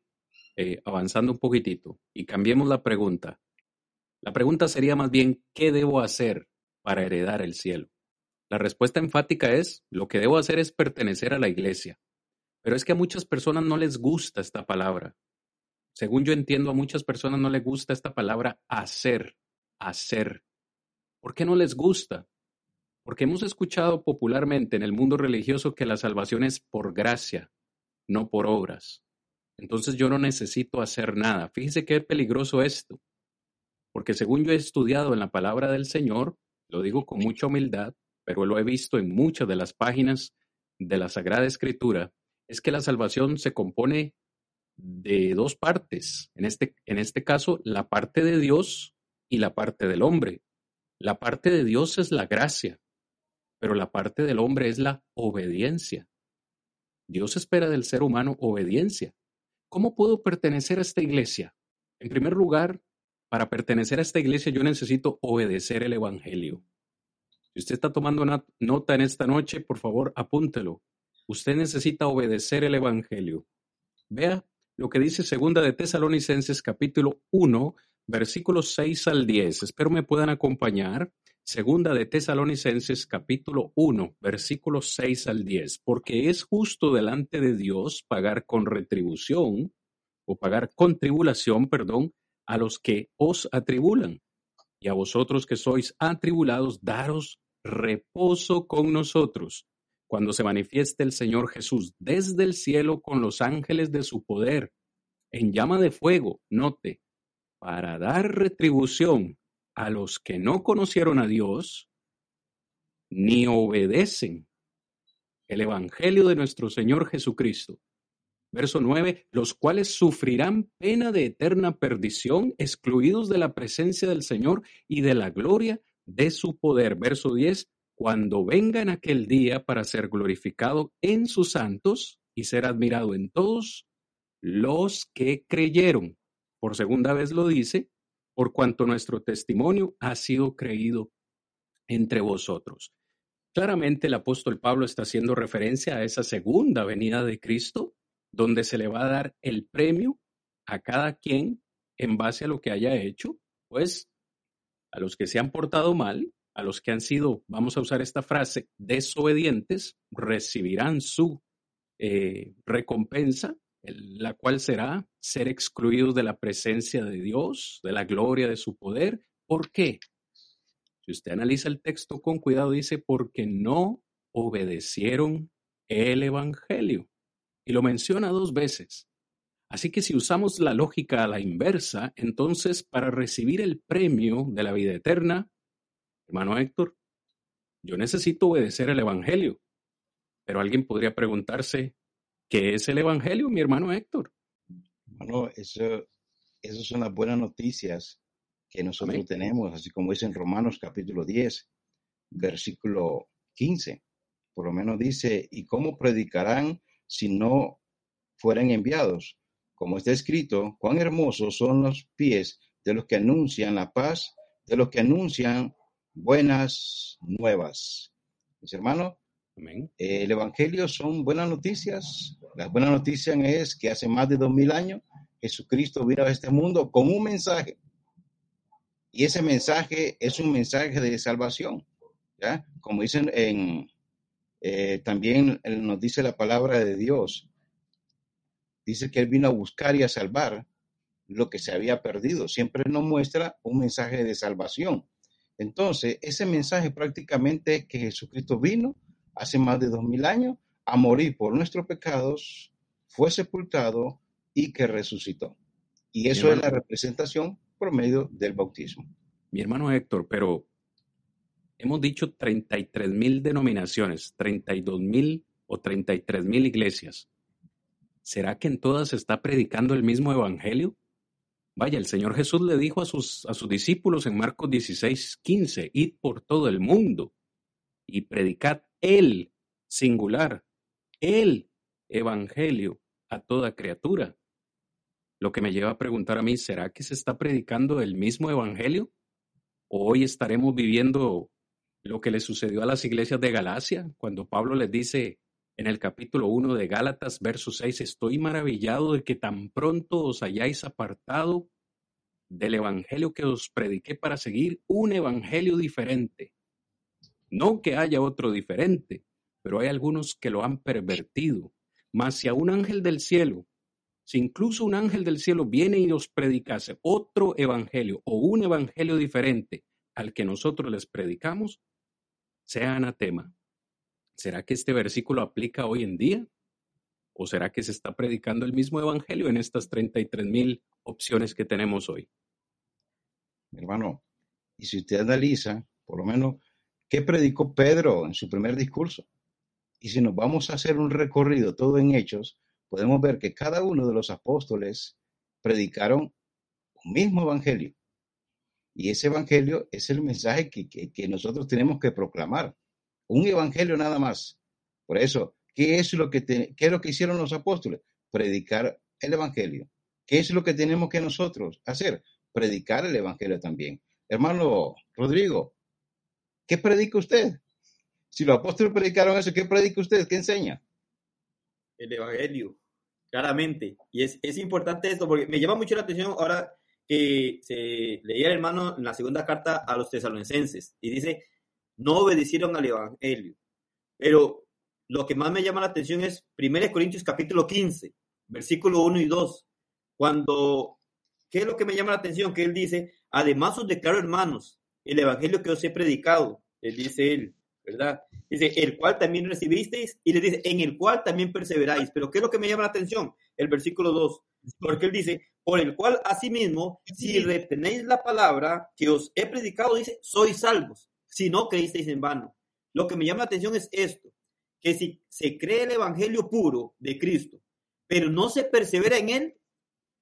eh, avanzando un poquitito y cambiemos la pregunta. La pregunta sería más bien, ¿qué debo hacer para heredar el cielo? La respuesta enfática es, lo que debo hacer es pertenecer a la iglesia. Pero es que a muchas personas no les gusta esta palabra. Según yo entiendo, a muchas personas no les gusta esta palabra hacer, hacer. ¿Por qué no les gusta? Porque hemos escuchado popularmente en el mundo religioso que la salvación es por gracia, no por obras. Entonces yo no necesito hacer nada. Fíjese qué peligroso esto. Porque según yo he estudiado en la palabra del Señor, lo digo con mucha humildad, pero lo he visto en muchas de las páginas de la Sagrada Escritura, es que la salvación se compone de dos partes. En este, en este caso, la parte de Dios y la parte del hombre. La parte de Dios es la gracia, pero la parte del hombre es la obediencia. Dios espera del ser humano obediencia. ¿Cómo puedo pertenecer a esta iglesia? En primer lugar, para pertenecer a esta iglesia yo necesito obedecer el Evangelio. Si usted está tomando nota en esta noche, por favor, apúntelo. Usted necesita obedecer el Evangelio. Vea lo que dice Segunda de Tesalonicenses capítulo 1, versículos 6 al 10. Espero me puedan acompañar. Segunda de Tesalonicenses capítulo 1, versículos 6 al 10. Porque es justo delante de Dios pagar con retribución o pagar con tribulación, perdón, a los que os atribulan. Y a vosotros que sois atribulados, daros reposo con nosotros cuando se manifieste el Señor Jesús desde el cielo con los ángeles de su poder, en llama de fuego, note, para dar retribución a los que no conocieron a Dios ni obedecen el Evangelio de nuestro Señor Jesucristo. Verso 9, los cuales sufrirán pena de eterna perdición, excluidos de la presencia del Señor y de la gloria de su poder. Verso 10, cuando venga en aquel día para ser glorificado en sus santos y ser admirado en todos los que creyeron. Por segunda vez lo dice, por cuanto nuestro testimonio ha sido creído entre vosotros. Claramente el apóstol Pablo está haciendo referencia a esa segunda venida de Cristo, donde se le va a dar el premio a cada quien en base a lo que haya hecho, pues a los que se han portado mal a los que han sido, vamos a usar esta frase, desobedientes, recibirán su eh, recompensa, la cual será ser excluidos de la presencia de Dios, de la gloria de su poder. ¿Por qué? Si usted analiza el texto con cuidado, dice, porque no obedecieron el Evangelio. Y lo menciona dos veces. Así que si usamos la lógica a la inversa, entonces para recibir el premio de la vida eterna, Hermano Héctor, yo necesito obedecer el Evangelio, pero alguien podría preguntarse, ¿qué es el Evangelio, mi hermano Héctor? Bueno, eso, esas son las buenas noticias que nosotros tenemos, así como dice en Romanos capítulo 10, versículo 15. Por lo menos dice, ¿y cómo predicarán si no fueran enviados? Como está escrito, cuán hermosos son los pies de los que anuncian la paz, de los que anuncian buenas nuevas. Mis hermanos, el Evangelio son buenas noticias. Las buenas noticias es que hace más de dos mil años Jesucristo vino a este mundo con un mensaje. Y ese mensaje es un mensaje de salvación. ¿ya? Como dicen en, eh, también nos dice la palabra de Dios. Dice que Él vino a buscar y a salvar lo que se había perdido. Siempre nos muestra un mensaje de salvación. Entonces, ese mensaje prácticamente es que Jesucristo vino hace más de dos mil años a morir por nuestros pecados, fue sepultado y que resucitó. Y eso es la representación por medio del bautismo. Mi hermano Héctor, pero hemos dicho 33 mil denominaciones, 32 mil o 33 mil iglesias. ¿Será que en todas se está predicando el mismo evangelio? Vaya, el Señor Jesús le dijo a sus, a sus discípulos en Marcos 16, 15, id por todo el mundo y predicad el singular, el evangelio a toda criatura. Lo que me lleva a preguntar a mí, ¿será que se está predicando el mismo evangelio? ¿O hoy estaremos viviendo lo que le sucedió a las iglesias de Galacia, cuando Pablo les dice en el capítulo 1 de Gálatas, verso 6, estoy maravillado de que tan pronto os hayáis apartado del evangelio que os prediqué para seguir un evangelio diferente. No que haya otro diferente, pero hay algunos que lo han pervertido. Mas si a un ángel del cielo, si incluso un ángel del cielo viene y os predicase otro evangelio o un evangelio diferente al que nosotros les predicamos, sea anatema. ¿Será que este versículo aplica hoy en día? ¿O será que se está predicando el mismo evangelio en estas 33 mil opciones que tenemos hoy? Hermano, y si usted analiza, por lo menos, ¿qué predicó Pedro en su primer discurso? Y si nos vamos a hacer un recorrido todo en hechos, podemos ver que cada uno de los apóstoles predicaron un mismo evangelio. Y ese evangelio es el mensaje que, que nosotros tenemos que proclamar. Un evangelio nada más. Por eso, ¿qué es lo que, qué es lo que hicieron los apóstoles? Predicar el evangelio. ¿Qué es lo que tenemos que nosotros hacer? Predicar el evangelio también. Hermano Rodrigo, ¿qué predica usted? Si los apóstoles predicaron eso, ¿qué predica usted? ¿Qué enseña? El evangelio, claramente. Y es, es importante esto porque me llama mucho la atención ahora que se leía el hermano en la segunda carta a los tesalonicenses y dice, no obedecieron al Evangelio. Pero lo que más me llama la atención es 1 Corintios capítulo 15, versículo 1 y 2, cuando, ¿qué es lo que me llama la atención? Que él dice, además os declaro hermanos, el Evangelio que os he predicado, él dice él, ¿verdad? Dice, el cual también recibisteis, y le dice, en el cual también perseveráis. Pero ¿qué es lo que me llama la atención? El versículo 2, porque él dice, por el cual asimismo, si retenéis la palabra que os he predicado, dice, sois salvos si no creísteis en vano. Lo que me llama la atención es esto, que si se cree el evangelio puro de Cristo, pero no se persevera en él,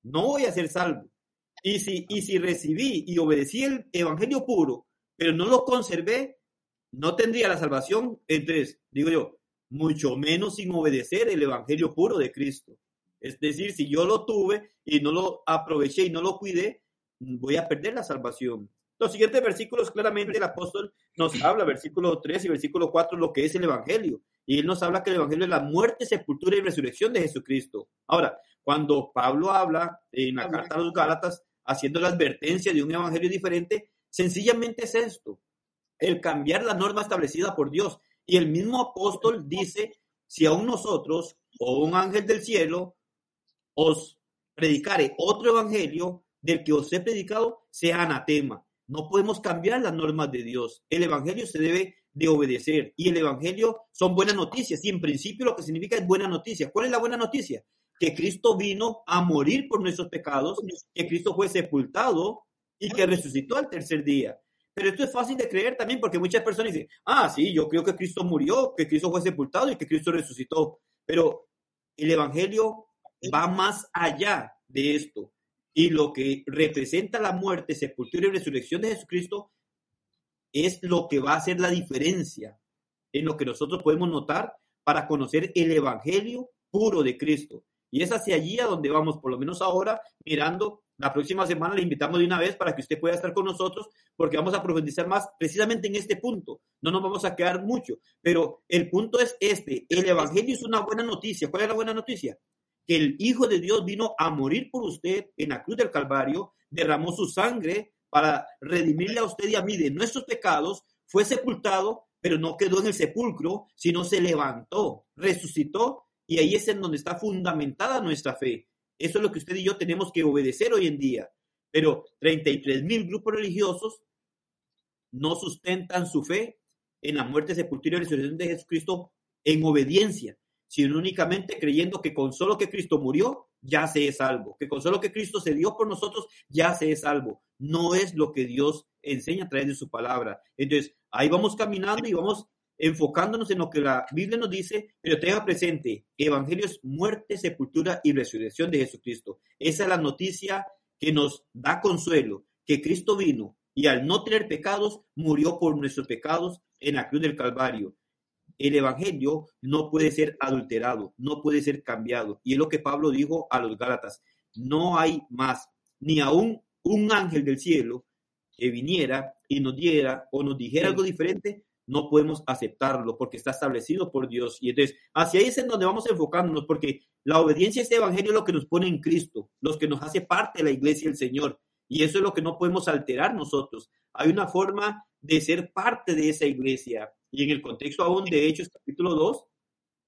no voy a ser salvo. Y si, y si recibí y obedecí el evangelio puro, pero no lo conservé, no tendría la salvación. Entonces, digo yo, mucho menos sin obedecer el evangelio puro de Cristo. Es decir, si yo lo tuve y no lo aproveché y no lo cuidé, voy a perder la salvación. Los siguientes versículos, claramente el apóstol nos habla, versículo 3 y versículo 4, lo que es el Evangelio. Y él nos habla que el Evangelio es la muerte, sepultura y resurrección de Jesucristo. Ahora, cuando Pablo habla en la carta a los Gálatas, haciendo la advertencia de un Evangelio diferente, sencillamente es esto, el cambiar la norma establecida por Dios. Y el mismo apóstol dice, si aún nosotros o un ángel del cielo os predicare otro Evangelio del que os he predicado, sea anatema. No podemos cambiar las normas de Dios. El Evangelio se debe de obedecer y el Evangelio son buenas noticias y en principio lo que significa es buena noticia. ¿Cuál es la buena noticia? Que Cristo vino a morir por nuestros pecados, que Cristo fue sepultado y que resucitó al tercer día. Pero esto es fácil de creer también porque muchas personas dicen, ah, sí, yo creo que Cristo murió, que Cristo fue sepultado y que Cristo resucitó. Pero el Evangelio va más allá de esto. Y lo que representa la muerte, sepultura y resurrección de Jesucristo es lo que va a hacer la diferencia en lo que nosotros podemos notar para conocer el Evangelio puro de Cristo. Y es hacia allí a donde vamos, por lo menos ahora, mirando. La próxima semana le invitamos de una vez para que usted pueda estar con nosotros, porque vamos a profundizar más precisamente en este punto. No nos vamos a quedar mucho, pero el punto es este. El Evangelio es una buena noticia. ¿Cuál es la buena noticia? que el Hijo de Dios vino a morir por usted en la cruz del Calvario, derramó su sangre para redimirle a usted y a mí de nuestros pecados, fue sepultado, pero no quedó en el sepulcro, sino se levantó, resucitó, y ahí es en donde está fundamentada nuestra fe. Eso es lo que usted y yo tenemos que obedecer hoy en día. Pero 33 mil grupos religiosos no sustentan su fe en la muerte, sepultura y resurrección de Jesucristo en obediencia sino únicamente creyendo que con solo que Cristo murió, ya se es salvo, que con solo que Cristo se dio por nosotros, ya se es salvo. No es lo que Dios enseña a través de su palabra. Entonces, ahí vamos caminando y vamos enfocándonos en lo que la Biblia nos dice, pero tenga presente, Evangelio es muerte, sepultura y resurrección de Jesucristo. Esa es la noticia que nos da consuelo, que Cristo vino y al no tener pecados, murió por nuestros pecados en la cruz del Calvario el Evangelio no puede ser adulterado, no puede ser cambiado. Y es lo que Pablo dijo a los Gálatas. No hay más, ni aún un ángel del cielo que viniera y nos diera o nos dijera algo diferente, no podemos aceptarlo porque está establecido por Dios. Y entonces, hacia ahí es en donde vamos enfocándonos, porque la obediencia a este evangelio es lo que nos pone en Cristo, los que nos hace parte de la iglesia del Señor. Y eso es lo que no podemos alterar nosotros. Hay una forma de ser parte de esa iglesia. Y en el contexto aún de Hechos capítulo 2,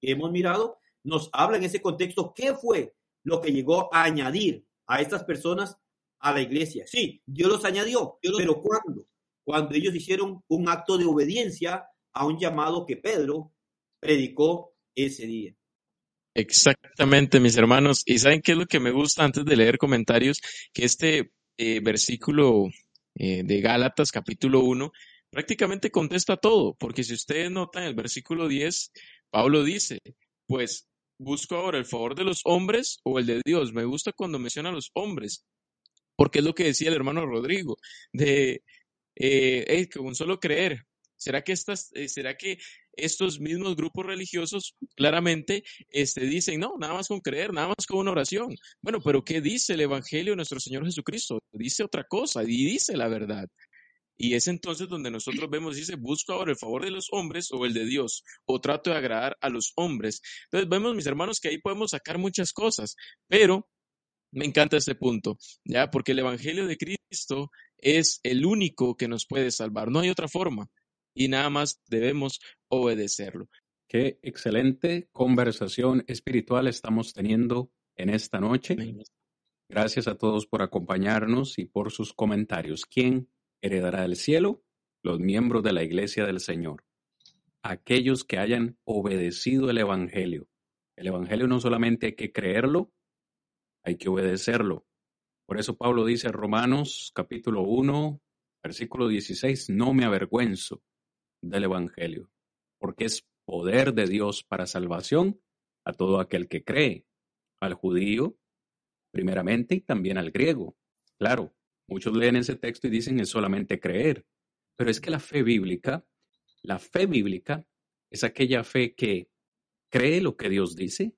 que hemos mirado, nos habla en ese contexto qué fue lo que llegó a añadir a estas personas a la iglesia. Sí, Dios los añadió, pero ¿cuándo? Cuando ellos hicieron un acto de obediencia a un llamado que Pedro predicó ese día. Exactamente, mis hermanos. ¿Y saben qué es lo que me gusta antes de leer comentarios? Que este eh, versículo eh, de Gálatas capítulo 1 prácticamente contesta todo, porque si ustedes notan el versículo 10, Pablo dice, pues busco ahora el favor de los hombres o el de Dios. Me gusta cuando menciona a los hombres, porque es lo que decía el hermano Rodrigo, de eh, con solo creer. ¿Será que, estas, eh, ¿Será que estos mismos grupos religiosos claramente este, dicen, no, nada más con creer, nada más con una oración? Bueno, pero ¿qué dice el Evangelio de nuestro Señor Jesucristo? Dice otra cosa y dice la verdad. Y es entonces donde nosotros vemos, dice, busco ahora el favor de los hombres o el de Dios, o trato de agradar a los hombres. Entonces vemos, mis hermanos, que ahí podemos sacar muchas cosas, pero me encanta este punto, ¿ya? Porque el Evangelio de Cristo es el único que nos puede salvar, no hay otra forma, y nada más debemos obedecerlo. Qué excelente conversación espiritual estamos teniendo en esta noche. Gracias a todos por acompañarnos y por sus comentarios. ¿Quién heredará el cielo los miembros de la iglesia del Señor, aquellos que hayan obedecido el Evangelio. El Evangelio no solamente hay que creerlo, hay que obedecerlo. Por eso Pablo dice Romanos capítulo 1, versículo 16, no me avergüenzo del Evangelio, porque es poder de Dios para salvación a todo aquel que cree, al judío primeramente y también al griego. Claro, Muchos leen ese texto y dicen es solamente creer, pero es que la fe bíblica, la fe bíblica es aquella fe que cree lo que Dios dice,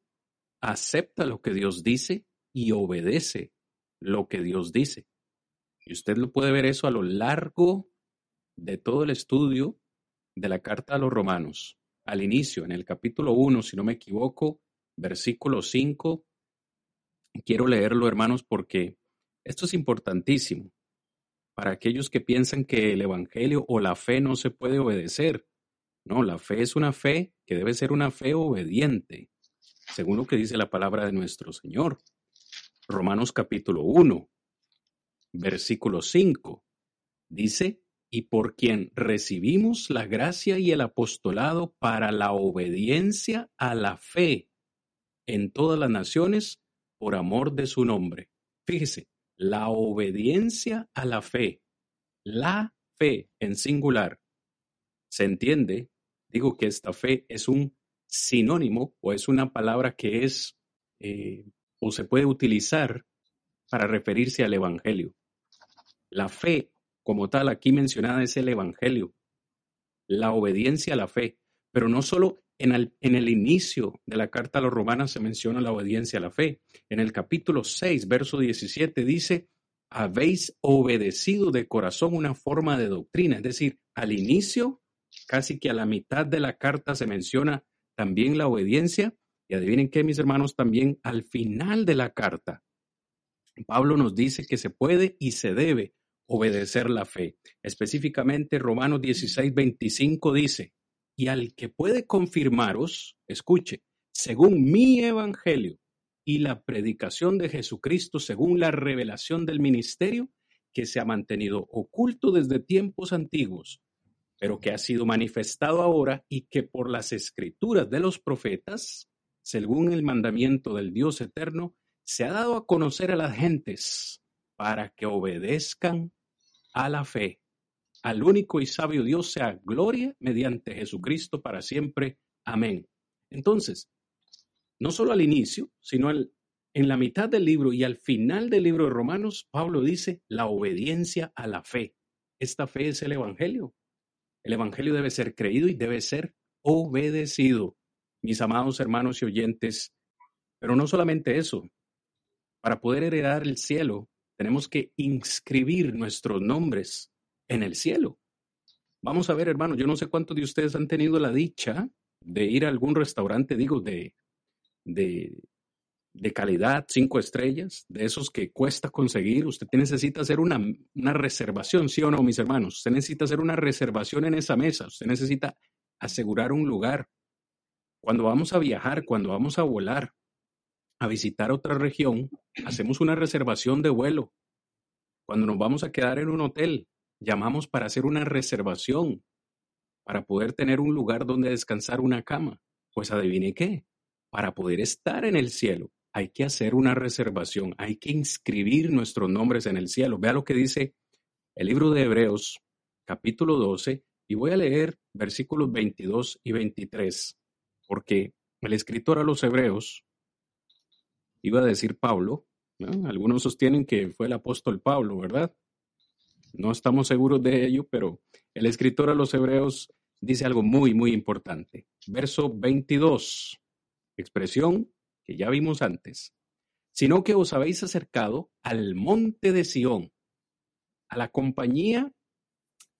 acepta lo que Dios dice y obedece lo que Dios dice. Y usted lo puede ver eso a lo largo de todo el estudio de la carta a los romanos. Al inicio, en el capítulo 1, si no me equivoco, versículo 5, quiero leerlo, hermanos, porque esto es importantísimo para aquellos que piensan que el Evangelio o la fe no se puede obedecer. No, la fe es una fe que debe ser una fe obediente, según lo que dice la palabra de nuestro Señor. Romanos capítulo 1, versículo 5, dice, y por quien recibimos la gracia y el apostolado para la obediencia a la fe en todas las naciones por amor de su nombre. Fíjese, la obediencia a la fe, la fe en singular, se entiende, digo que esta fe es un sinónimo o es una palabra que es eh, o se puede utilizar para referirse al Evangelio. La fe como tal aquí mencionada es el Evangelio, la obediencia a la fe, pero no solo en el, inicio de la carta a los romanos se menciona la obediencia a la fe. En el capítulo 6, verso 17 dice, habéis obedecido de corazón una forma de doctrina. Es decir, al inicio, casi que a la mitad de la carta se menciona también la obediencia. Y adivinen qué, mis hermanos, también al final de la carta, Pablo nos dice que se puede y se debe obedecer la fe. Específicamente, Romanos 16, 25 dice, y al que puede confirmaros, escuche, según mi evangelio y la predicación de Jesucristo, según la revelación del ministerio que se ha mantenido oculto desde tiempos antiguos, pero que ha sido manifestado ahora y que por las escrituras de los profetas, según el mandamiento del Dios eterno, se ha dado a conocer a las gentes para que obedezcan a la fe al único y sabio Dios sea gloria mediante Jesucristo para siempre. Amén. Entonces, no solo al inicio, sino en la mitad del libro y al final del libro de Romanos, Pablo dice la obediencia a la fe. Esta fe es el Evangelio. El Evangelio debe ser creído y debe ser obedecido, mis amados hermanos y oyentes. Pero no solamente eso. Para poder heredar el cielo, tenemos que inscribir nuestros nombres en el cielo. Vamos a ver, hermano, yo no sé cuántos de ustedes han tenido la dicha de ir a algún restaurante, digo, de, de, de calidad, cinco estrellas, de esos que cuesta conseguir, usted necesita hacer una, una reservación, ¿sí o no, mis hermanos? Usted necesita hacer una reservación en esa mesa, usted necesita asegurar un lugar. Cuando vamos a viajar, cuando vamos a volar, a visitar otra región, hacemos una reservación de vuelo. Cuando nos vamos a quedar en un hotel, llamamos para hacer una reservación, para poder tener un lugar donde descansar una cama. Pues adivine qué, para poder estar en el cielo hay que hacer una reservación, hay que inscribir nuestros nombres en el cielo. Vea lo que dice el libro de Hebreos, capítulo 12, y voy a leer versículos 22 y 23, porque el escritor a los Hebreos, iba a decir Pablo, algunos sostienen que fue el apóstol Pablo, ¿verdad? No estamos seguros de ello, pero el escritor a los Hebreos dice algo muy, muy importante. Verso 22, expresión que ya vimos antes, sino que os habéis acercado al monte de Sión, a la compañía,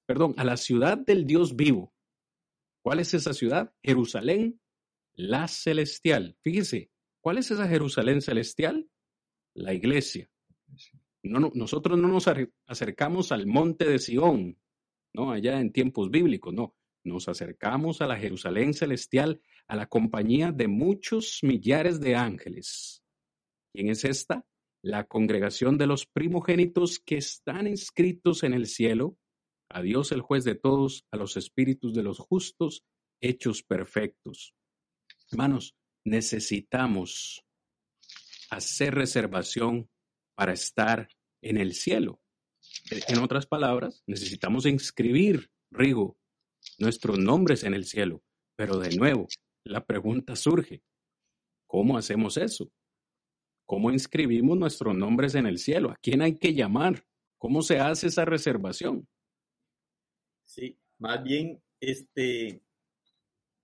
perdón, a la ciudad del Dios vivo. ¿Cuál es esa ciudad? Jerusalén, la celestial. Fíjese, ¿cuál es esa Jerusalén celestial? La iglesia. No, nosotros no nos acercamos al monte de Sión, ¿no? Allá en tiempos bíblicos, no. Nos acercamos a la Jerusalén celestial, a la compañía de muchos millares de ángeles. ¿Quién es esta? La congregación de los primogénitos que están inscritos en el cielo, a Dios el juez de todos, a los espíritus de los justos, hechos perfectos. Hermanos, necesitamos hacer reservación para estar en el cielo. En otras palabras, necesitamos inscribir, Rigo, nuestros nombres en el cielo. Pero de nuevo, la pregunta surge, ¿cómo hacemos eso? ¿Cómo inscribimos nuestros nombres en el cielo? ¿A quién hay que llamar? ¿Cómo se hace esa reservación? Sí, más bien, este,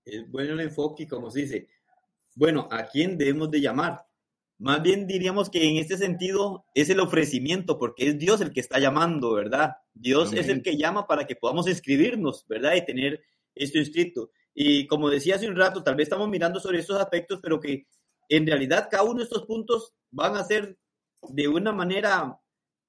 es bueno el enfoque, como se dice, bueno, ¿a quién debemos de llamar? Más bien diríamos que en este sentido es el ofrecimiento, porque es Dios el que está llamando, ¿verdad? Dios es el que llama para que podamos inscribirnos, ¿verdad? Y tener esto inscrito. Y como decía hace un rato, tal vez estamos mirando sobre estos aspectos, pero que en realidad cada uno de estos puntos van a ser de una manera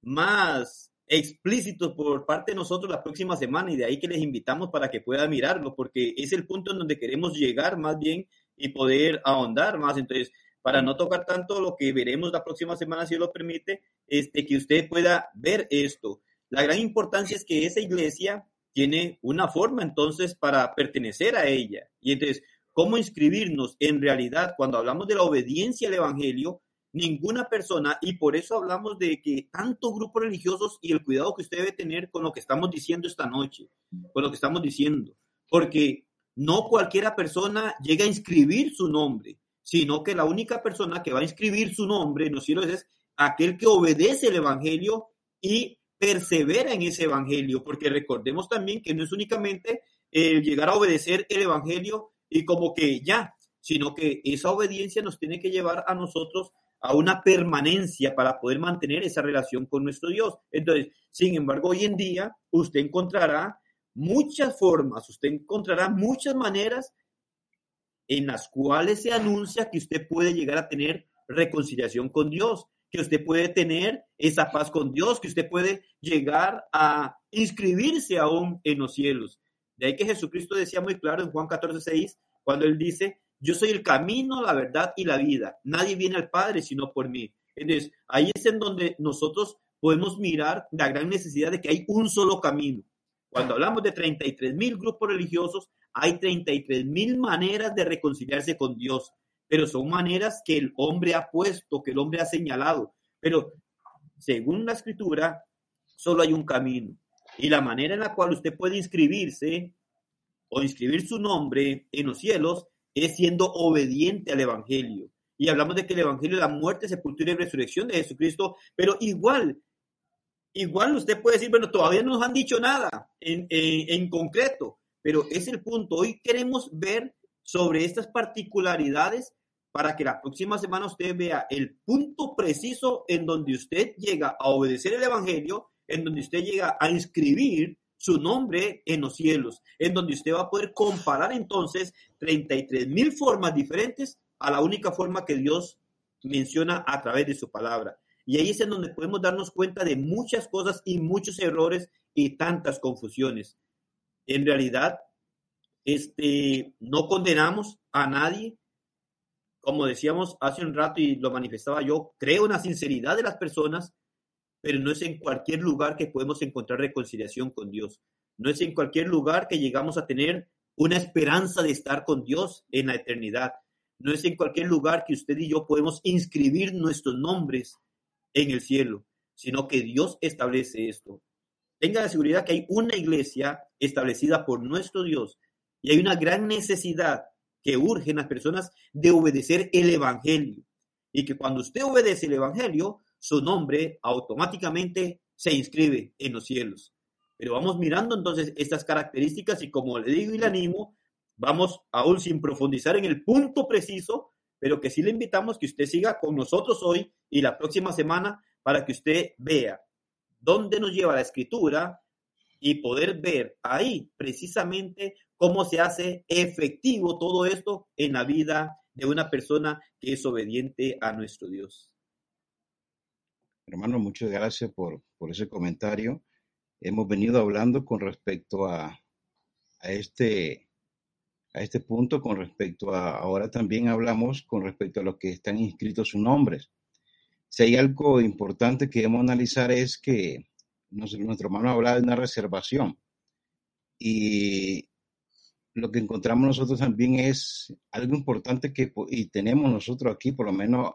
más explícitos por parte de nosotros la próxima semana y de ahí que les invitamos para que puedan mirarlo, porque es el punto en donde queremos llegar más bien y poder ahondar más. Entonces, para no tocar tanto lo que veremos la próxima semana, si lo permite, este, que usted pueda ver esto. La gran importancia es que esa iglesia tiene una forma entonces para pertenecer a ella. Y entonces, ¿cómo inscribirnos en realidad cuando hablamos de la obediencia al Evangelio? Ninguna persona, y por eso hablamos de que tantos grupos religiosos y el cuidado que usted debe tener con lo que estamos diciendo esta noche, con lo que estamos diciendo, porque no cualquiera persona llega a inscribir su nombre sino que la única persona que va a inscribir su nombre en los cielos es aquel que obedece el Evangelio y persevera en ese Evangelio, porque recordemos también que no es únicamente el llegar a obedecer el Evangelio y como que ya, sino que esa obediencia nos tiene que llevar a nosotros a una permanencia para poder mantener esa relación con nuestro Dios. Entonces, sin embargo, hoy en día usted encontrará muchas formas, usted encontrará muchas maneras en las cuales se anuncia que usted puede llegar a tener reconciliación con Dios, que usted puede tener esa paz con Dios, que usted puede llegar a inscribirse aún en los cielos. De ahí que Jesucristo decía muy claro en Juan 14, 6, cuando él dice, yo soy el camino, la verdad y la vida. Nadie viene al Padre sino por mí. Entonces, ahí es en donde nosotros podemos mirar la gran necesidad de que hay un solo camino. Cuando hablamos de 33 mil grupos religiosos, hay 33 mil maneras de reconciliarse con Dios, pero son maneras que el hombre ha puesto, que el hombre ha señalado. Pero según la escritura, solo hay un camino. Y la manera en la cual usted puede inscribirse o inscribir su nombre en los cielos es siendo obediente al Evangelio. Y hablamos de que el Evangelio es la muerte, sepultura y resurrección de Jesucristo, pero igual, igual usted puede decir, bueno, todavía no nos han dicho nada en, en concreto, pero es el punto. Hoy queremos ver sobre estas particularidades para que la próxima semana usted vea el punto preciso en donde usted llega a obedecer el Evangelio, en donde usted llega a inscribir su nombre en los cielos, en donde usted va a poder comparar entonces 33 mil formas diferentes a la única forma que Dios menciona a través de su palabra. Y ahí es en donde podemos darnos cuenta de muchas cosas y muchos errores y tantas confusiones. En realidad, este, no condenamos a nadie. Como decíamos hace un rato y lo manifestaba yo, creo en la sinceridad de las personas, pero no es en cualquier lugar que podemos encontrar reconciliación con Dios. No es en cualquier lugar que llegamos a tener una esperanza de estar con Dios en la eternidad. No es en cualquier lugar que usted y yo podemos inscribir nuestros nombres en el cielo, sino que Dios establece esto. Tenga la seguridad que hay una iglesia establecida por nuestro Dios y hay una gran necesidad que urge en las personas de obedecer el Evangelio. Y que cuando usted obedece el Evangelio, su nombre automáticamente se inscribe en los cielos. Pero vamos mirando entonces estas características y como le digo y le animo, vamos aún sin profundizar en el punto preciso, pero que sí le invitamos que usted siga con nosotros hoy y la próxima semana para que usted vea dónde nos lleva la escritura y poder ver ahí precisamente cómo se hace efectivo todo esto en la vida de una persona que es obediente a nuestro Dios. Hermano, muchas gracias por, por ese comentario. Hemos venido hablando con respecto a, a, este, a este punto, con respecto a, ahora también hablamos con respecto a los que están inscritos sus nombres. Si hay algo importante que debemos analizar es que nuestro, hermano habla de una reservación y lo que encontramos nosotros también es algo importante que y tenemos nosotros aquí, por lo menos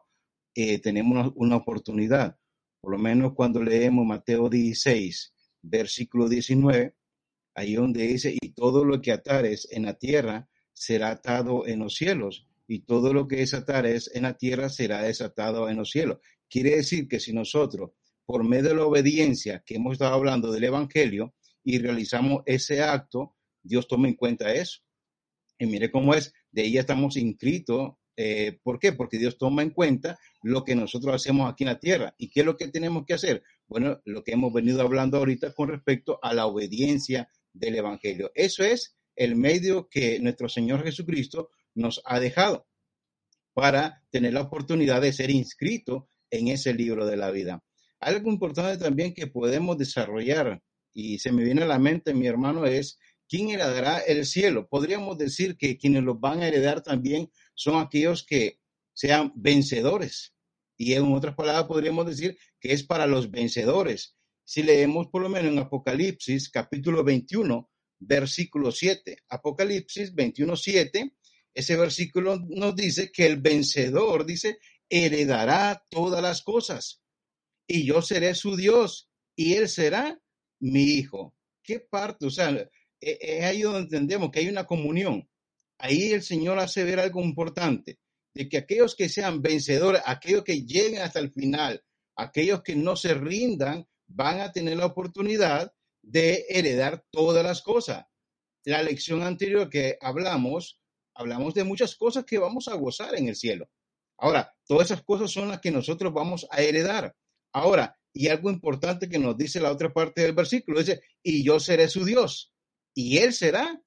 eh, tenemos una oportunidad por lo menos cuando leemos Mateo 16, versículo 19, ahí donde dice, y todo lo que atares en la tierra será atado en los cielos, y todo lo que desatares en la tierra será desatado en los cielos. Quiere decir que si nosotros, por medio de la obediencia que hemos estado hablando del Evangelio, y realizamos ese acto, Dios toma en cuenta eso. Y mire cómo es, de ahí estamos inscritos eh, ¿Por qué? Porque Dios toma en cuenta lo que nosotros hacemos aquí en la tierra. ¿Y qué es lo que tenemos que hacer? Bueno, lo que hemos venido hablando ahorita con respecto a la obediencia del Evangelio. Eso es el medio que nuestro Señor Jesucristo nos ha dejado para tener la oportunidad de ser inscrito en ese libro de la vida. Algo importante también que podemos desarrollar y se me viene a la mente, mi hermano, es quién heredará el cielo. Podríamos decir que quienes lo van a heredar también son aquellos que sean vencedores. Y en otras palabras podríamos decir que es para los vencedores. Si leemos por lo menos en Apocalipsis capítulo 21, versículo 7, Apocalipsis 21, 7, ese versículo nos dice que el vencedor, dice, heredará todas las cosas y yo seré su Dios y él será mi hijo. ¿Qué parte? O sea, e, es ahí donde entendemos que hay una comunión ahí el Señor hace ver algo importante, de que aquellos que sean vencedores, aquellos que lleguen hasta el final, aquellos que no se rindan, van a tener la oportunidad de heredar todas las cosas. La lección anterior que hablamos, hablamos de muchas cosas que vamos a gozar en el cielo. Ahora, todas esas cosas son las que nosotros vamos a heredar. Ahora, y algo importante que nos dice la otra parte del versículo, dice, y yo seré su Dios, y él será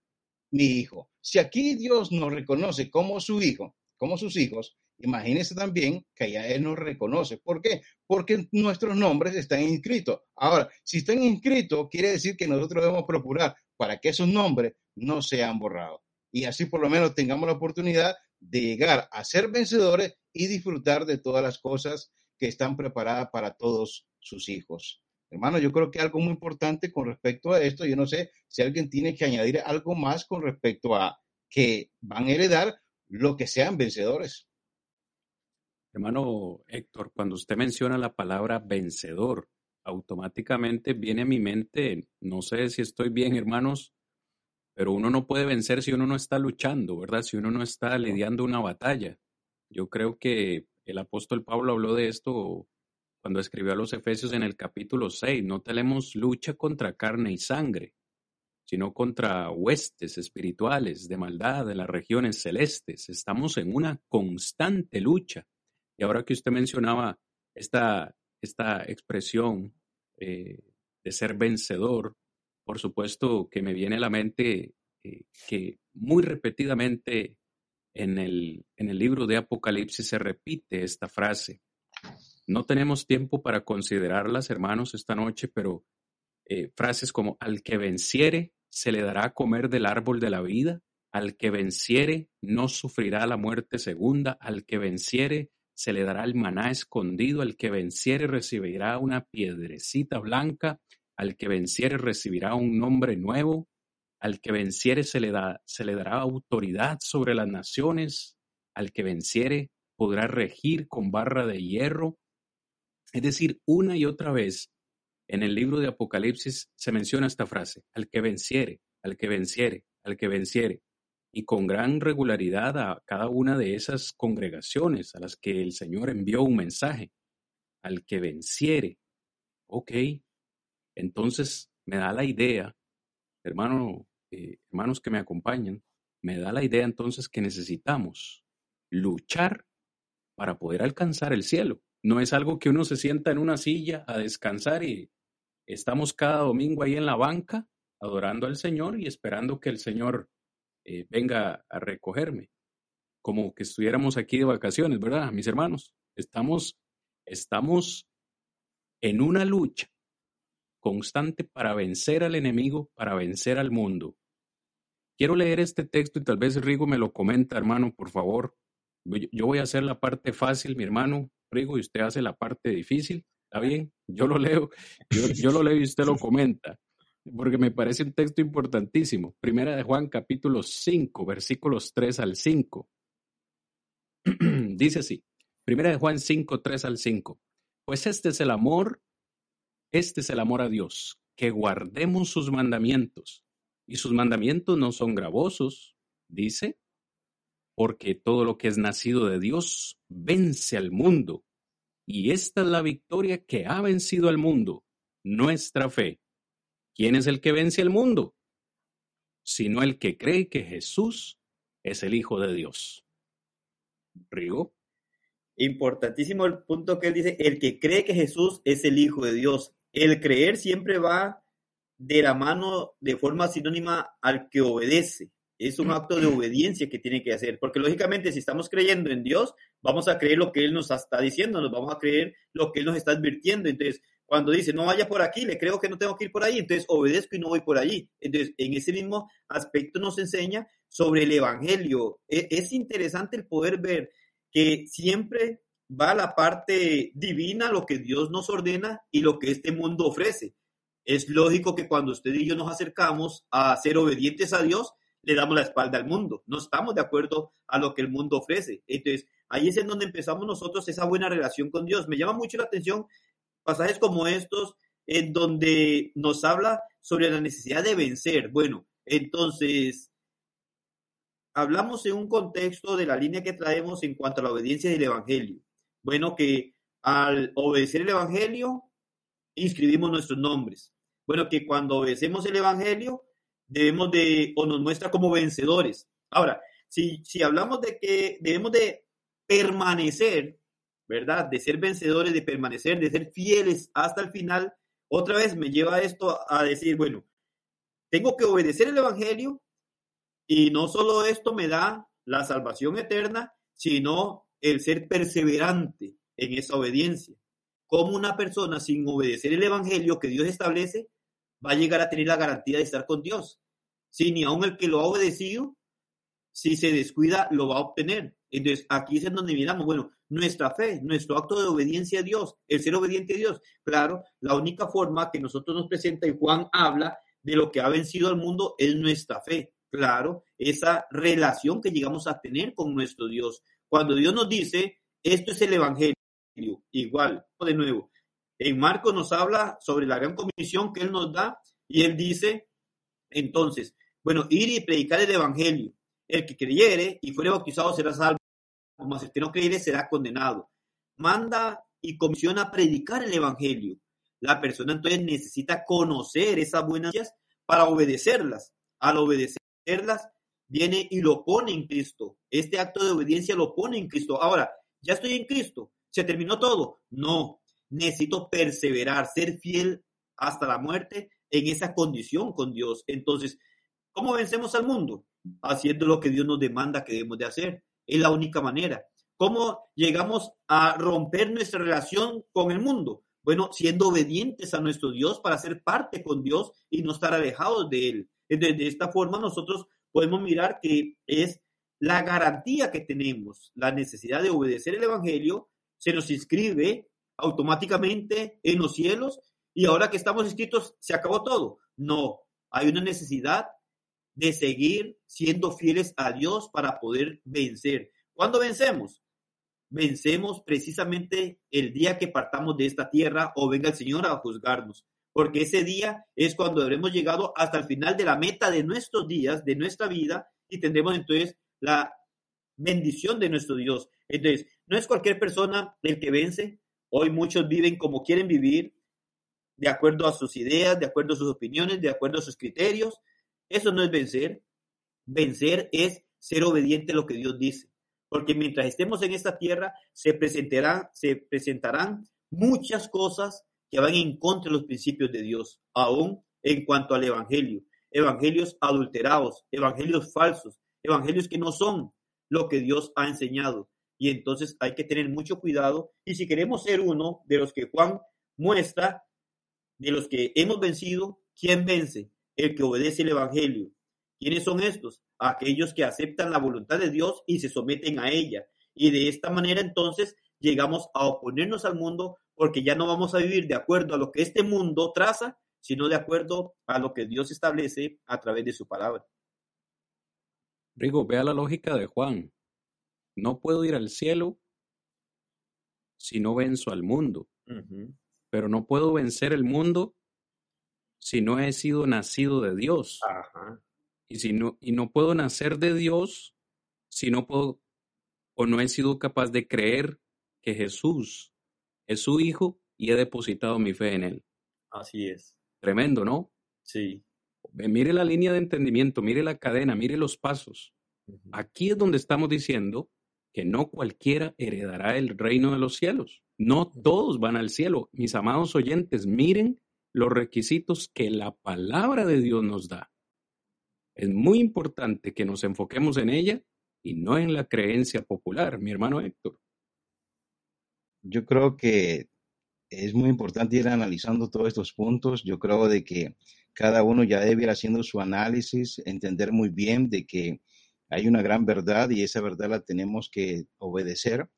mi hijo. Si aquí Dios nos reconoce como su hijo, como sus hijos, imagínense también que allá Él nos reconoce. ¿Por qué? Porque nuestros nombres están inscritos. Ahora, si están inscritos, quiere decir que nosotros debemos procurar para que esos nombres no sean borrados. Y así por lo menos tengamos la oportunidad de llegar a ser vencedores y disfrutar de todas las cosas que están preparadas para todos sus hijos. Hermano, yo creo que algo muy importante con respecto a esto, yo no sé si alguien tiene que añadir algo más con respecto a que van a heredar lo que sean vencedores. Hermano Héctor, cuando usted menciona la palabra vencedor, automáticamente viene a mi mente, no sé si estoy bien, hermanos, pero uno no puede vencer si uno no está luchando, ¿verdad? Si uno no está lidiando una batalla. Yo creo que el apóstol Pablo habló de esto cuando escribió a los Efesios en el capítulo 6, no tenemos lucha contra carne y sangre, sino contra huestes espirituales de maldad de las regiones celestes. Estamos en una constante lucha. Y ahora que usted mencionaba esta, esta expresión eh, de ser vencedor, por supuesto que me viene a la mente eh, que muy repetidamente en el, en el libro de Apocalipsis se repite esta frase. No tenemos tiempo para considerarlas, hermanos, esta noche, pero eh, frases como al que venciere se le dará a comer del árbol de la vida, al que venciere no sufrirá la muerte segunda, al que venciere se le dará el maná escondido, al que venciere recibirá una piedrecita blanca, al que venciere recibirá un nombre nuevo, al que venciere se le, da, se le dará autoridad sobre las naciones, al que venciere podrá regir con barra de hierro. Es decir, una y otra vez en el libro de Apocalipsis se menciona esta frase, al que venciere, al que venciere, al que venciere y con gran regularidad a cada una de esas congregaciones a las que el Señor envió un mensaje, al que venciere. Ok, entonces me da la idea, hermano, eh, hermanos que me acompañan, me da la idea entonces que necesitamos luchar para poder alcanzar el cielo. No es algo que uno se sienta en una silla a descansar y estamos cada domingo ahí en la banca adorando al Señor y esperando que el Señor eh, venga a recogerme, como que estuviéramos aquí de vacaciones, ¿verdad, mis hermanos? Estamos, estamos en una lucha constante para vencer al enemigo, para vencer al mundo. Quiero leer este texto y tal vez Rigo me lo comenta, hermano, por favor. Yo voy a hacer la parte fácil, mi hermano, Rigo, y usted hace la parte difícil. ¿Está bien? Yo lo leo, (laughs) yo, yo lo leo y usted lo comenta porque me parece un texto importantísimo. Primera de Juan capítulo 5, versículos 3 al 5. (clears throat) Dice así, Primera de Juan 5, 3 al 5. Pues este es el amor, este es el amor a Dios, que guardemos sus mandamientos. Y sus mandamientos no son gravosos, dice, porque todo lo que es nacido de Dios vence al mundo. Y esta es la victoria que ha vencido al mundo, nuestra fe. ¿Quién es el que vence al mundo? Sino el que cree que Jesús es el Hijo de Dios. Rigo. Importantísimo el punto que él dice, el que cree que Jesús es el Hijo de Dios. El creer siempre va de la mano de forma sinónima al que obedece. Es un acto de obediencia que tiene que hacer, porque lógicamente si estamos creyendo en Dios, vamos a creer lo que Él nos está diciendo, nos vamos a creer lo que Él nos está advirtiendo. Entonces, cuando dice, no vaya por aquí, le creo que no tengo que ir por ahí, entonces obedezco y no voy por allí. Entonces, en ese mismo aspecto nos enseña sobre el Evangelio. E, es, interesante el poder ver que siempre va la parte divina, lo que Dios nos ordena y lo que este mundo ofrece. Es lógico que cuando usted y yo nos acercamos a ser obedientes a Dios, le damos la espalda al mundo. No estamos de acuerdo a lo que el mundo ofrece. Entonces, ahí es en donde empezamos nosotros esa buena relación con Dios. Me llama mucho la atención pasajes como estos en donde nos habla sobre la necesidad de vencer. Bueno, entonces, hablamos en un contexto de la línea que traemos en cuanto a la obediencia del Evangelio. Bueno, que al obedecer el Evangelio, inscribimos nuestros nombres. Bueno, que cuando obedecemos el Evangelio, debemos de, o nos muestra como vencedores. Ahora, si, si hablamos de que debemos de permanecer ¿verdad? De ser vencedores, de permanecer, de ser fieles hasta el final, otra vez me lleva esto a decir, bueno, tengo que obedecer el Evangelio y no solo esto me da la salvación eterna, sino el ser perseverante en esa obediencia. Como una persona sin obedecer el Evangelio que Dios establece va a llegar a tener la garantía de estar con Dios? Si ni aun el que lo ha obedecido, si se descuida, lo va a obtener. Entonces, aquí es en donde miramos, bueno, nuestra fe, nuestro acto de obediencia a Dios, el ser obediente a Dios. Claro, la única forma que nosotros nos presenta y Juan habla de lo que ha vencido al mundo es nuestra fe. Claro, esa relación que llegamos a tener con nuestro Dios. Cuando Dios nos dice, esto es el Evangelio, igual, de nuevo, en Marcos nos habla sobre la gran comisión que Él nos da y Él dice, entonces, bueno, ir y predicar el Evangelio. El que creyere y fuere bautizado será salvo, como si usted no creyere será condenado. Manda y comisiona predicar el Evangelio. La persona entonces necesita conocer esas buenas para obedecerlas. Al obedecerlas, viene y lo pone en Cristo. Este acto de obediencia lo pone en Cristo. Ahora, ya estoy en Cristo. ¿Se terminó todo? No. Necesito perseverar, ser fiel hasta la muerte en esa condición con Dios. Entonces, ¿Cómo vencemos al mundo? Haciendo lo que Dios nos demanda que debemos de hacer. Es la única manera. ¿Cómo llegamos a romper nuestra relación con el mundo? Bueno, siendo obedientes a nuestro Dios para ser parte con Dios y no estar alejados de Él. De, esta forma nosotros podemos mirar que es la garantía que tenemos, la necesidad de obedecer el Evangelio, se nos inscribe automáticamente en los cielos y ahora que estamos inscritos se acabó todo. No, hay una necesidad de seguir siendo fieles a Dios para poder vencer. ¿Cuándo vencemos? Vencemos precisamente el día que partamos de esta tierra o venga el Señor a juzgarnos, porque ese día es cuando habremos llegado hasta el final de la meta de nuestros días, de nuestra vida, y tendremos entonces la bendición de nuestro Dios. Entonces, no es cualquier persona el que vence. Hoy muchos viven como quieren vivir, de acuerdo a sus ideas, de acuerdo a sus opiniones, de acuerdo a sus criterios, eso no es vencer. Vencer es ser obediente a lo que Dios dice. Porque mientras estemos en esta tierra, se presentarán, se presentarán muchas cosas que van en contra de los principios de Dios, aún en cuanto al Evangelio. Evangelios adulterados, evangelios falsos, evangelios que no son lo que Dios ha enseñado. Y entonces hay que tener mucho cuidado. Y si queremos ser uno de los que Juan muestra, de los que hemos vencido, ¿quién vence? el que obedece el Evangelio. ¿Quiénes son estos? Aquellos que aceptan la voluntad de Dios y se someten a ella. Y de esta manera entonces llegamos a oponernos al mundo porque ya no vamos a vivir de acuerdo a lo que este mundo traza, sino de acuerdo a lo que Dios establece a través de su palabra. Rigo, vea la lógica de Juan. No puedo ir al cielo si no venzo al mundo, pero no puedo vencer el mundo si no he sido nacido de Dios. Y, si no, y no puedo nacer de Dios si no puedo o no he sido capaz de creer que Jesús es su Hijo y he depositado mi fe en Él. Así es. Tremendo, ¿no? Sí. Mire la línea de entendimiento, mire la cadena, mire los pasos. Aquí es donde estamos diciendo que no cualquiera heredará el reino de los cielos. No todos van al cielo. Mis amados oyentes, miren los requisitos que la palabra de Dios nos da. Es muy importante que nos enfoquemos en ella y no en la creencia popular, mi hermano Héctor. Yo creo que es muy importante ir analizando todos estos puntos. Yo creo de que cada uno ya debe ir haciendo su análisis, entender muy bien de que hay una gran verdad y esa verdad la tenemos que obedecer.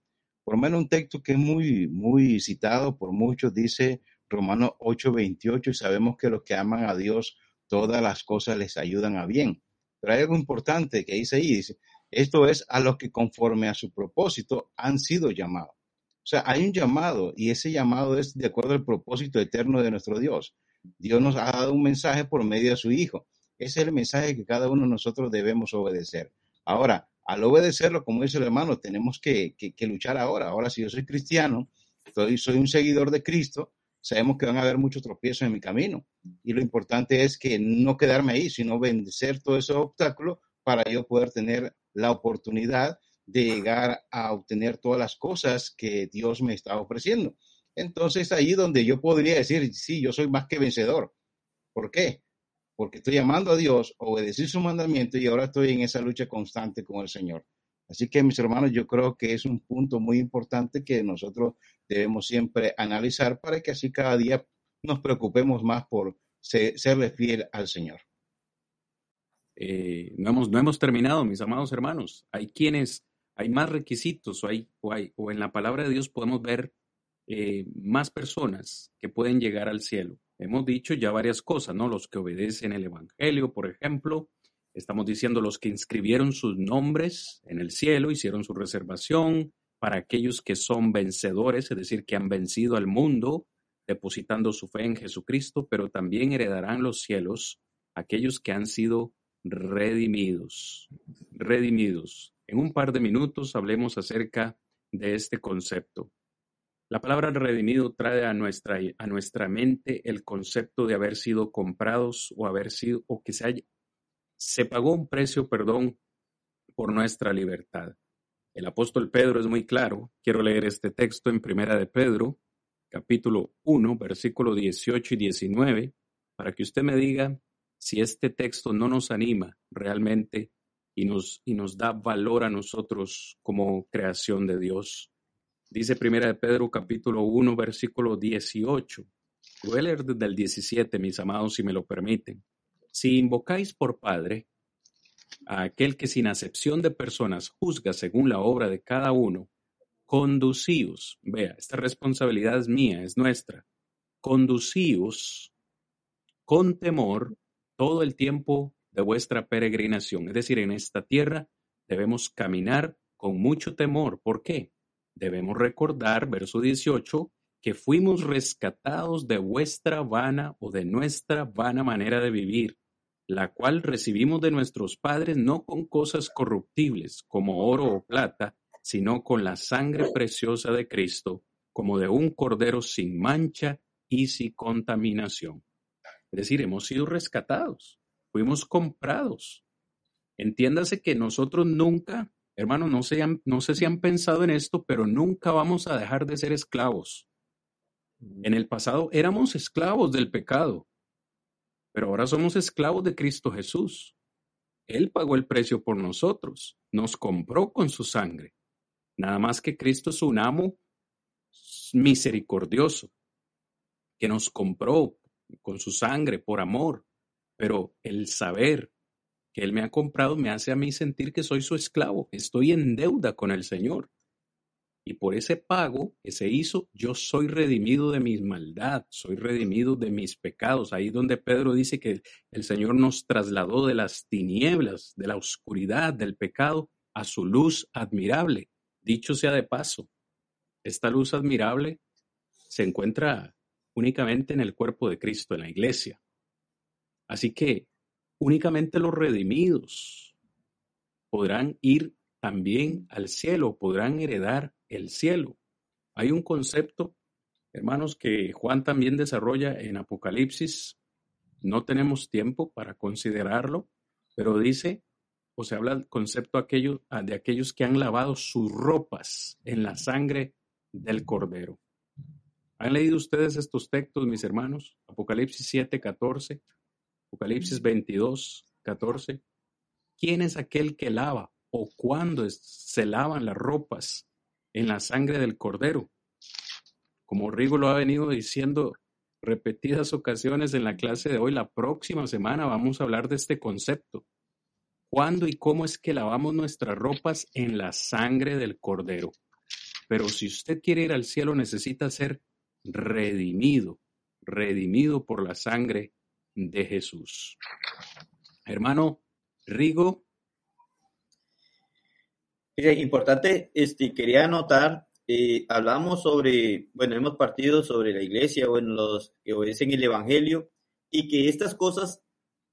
Por menos un texto que es muy, muy citado por muchos dice, Romanos 8:28 y sabemos que los que aman a Dios, todas las cosas les ayudan a bien. Pero hay algo importante que dice ahí, dice, esto es a los que conforme a su propósito han sido llamados. O sea, hay un llamado y ese llamado es de acuerdo al propósito eterno de nuestro Dios. Dios nos ha dado un mensaje por medio de su Hijo. Ese es el mensaje que cada uno de nosotros debemos obedecer. Ahora, al obedecerlo, como dice el hermano, tenemos que, luchar ahora. Ahora, si yo soy cristiano, soy un seguidor de Cristo, sabemos que van a haber muchos tropiezos en mi camino. Y lo importante es que no quedarme ahí, sino vencer todos esos obstáculos para yo poder tener la oportunidad de llegar a obtener todas las cosas que Dios me está ofreciendo. Entonces ahí donde yo podría decir, sí, yo soy más que vencedor. ¿Por qué? Porque estoy amando a Dios, obedecí su mandamiento y ahora estoy en esa lucha constante con el Señor. Así que mis hermanos, yo creo que es un punto muy importante que nosotros debemos siempre analizar para que así cada día nos preocupemos más por serle fiel al Señor. Eh, no, hemos, no hemos terminado, mis amados hermanos. Hay quienes, hay más requisitos o, hay, o, en la palabra de Dios podemos ver eh, más personas que pueden llegar al cielo. Hemos dicho ya varias cosas, ¿no? Los que obedecen el Evangelio, por ejemplo, Estamos diciendo los que inscribieron sus nombres en el cielo, hicieron su reservación para aquellos que son vencedores, es decir, que han vencido al mundo, depositando su fe en Jesucristo, pero también heredarán los cielos aquellos que han sido redimidos. Redimidos. En un par de minutos hablemos acerca de este concepto. La palabra redimido trae a nuestra, a nuestra mente el concepto de haber sido comprados o haber sido o que se haya, se pagó un precio, perdón, por nuestra libertad. El apóstol Pedro es muy claro. Quiero leer este texto en Primera de Pedro, capítulo 1, versículo 18 y 19, para que usted me diga si este texto no nos anima realmente y nos, y nos da valor a nosotros como creación de Dios. Dice Primera de Pedro capítulo 1 versículo 18. Voy desde el 17, mis amados, si me lo permiten. Si invocáis por Padre a aquel que sin acepción de personas juzga según la obra de cada uno, conducíos, vea, esta responsabilidad es mía, es nuestra, conducíos con temor todo el tiempo de vuestra peregrinación. Es decir, en esta tierra debemos caminar con mucho temor. ¿Por qué? Debemos recordar, verso 18, que fuimos rescatados de vuestra vana o de nuestra vana manera de vivir, la cual recibimos de nuestros padres no con cosas corruptibles como oro o plata, sino con la sangre preciosa de Cristo, como de un cordero sin mancha y sin contaminación. Es decir, hemos sido rescatados, fuimos comprados. Entiéndase que nosotros nunca, hermanos, no, no sé si han pensado en esto, pero nunca vamos a dejar de ser esclavos. En el pasado éramos esclavos del pecado, pero ahora somos esclavos de Cristo Jesús. Él pagó el precio por nosotros, nos compró con su sangre. Nada más que Cristo es un amo misericordioso, que nos compró con su sangre por amor, pero el saber que Él me ha comprado me hace a mí sentir que soy su esclavo, estoy en deuda con el Señor. Y por ese pago que se hizo, yo soy redimido de mis maldad, soy redimido de mis pecados. Ahí donde Pedro dice que el Señor nos trasladó de las tinieblas, de la oscuridad, del pecado, a su luz admirable. Dicho sea de paso, esta luz admirable se encuentra únicamente en el cuerpo de Cristo, en la iglesia. Así que únicamente los redimidos podrán ir también al cielo, podrán heredar el cielo. Hay un concepto, hermanos, que Juan también desarrolla en Apocalipsis. No tenemos tiempo para considerarlo, pero dice, o se habla del concepto ah, de aquellos que han lavado sus ropas en la sangre del Cordero. ¿Han leído ustedes estos textos, mis hermanos? Apocalipsis 7, 14, Apocalipsis 22, 14. ¿Quién es aquel que lava o cuándo se lavan las ropas en la sangre del cordero. Como Rigo lo ha venido diciendo repetidas ocasiones en la clase de hoy, la próxima semana vamos a hablar de este concepto. ¿Cuándo y cómo es que lavamos nuestras ropas en la sangre del cordero? Pero si usted quiere ir al cielo necesita ser redimido, redimido por la sangre de Jesús. Hermano Rigo, importante, este, quería anotar, eh, hablamos sobre, bueno, hemos partido sobre la iglesia, bueno, los que obedecen el Evangelio, y que estas cosas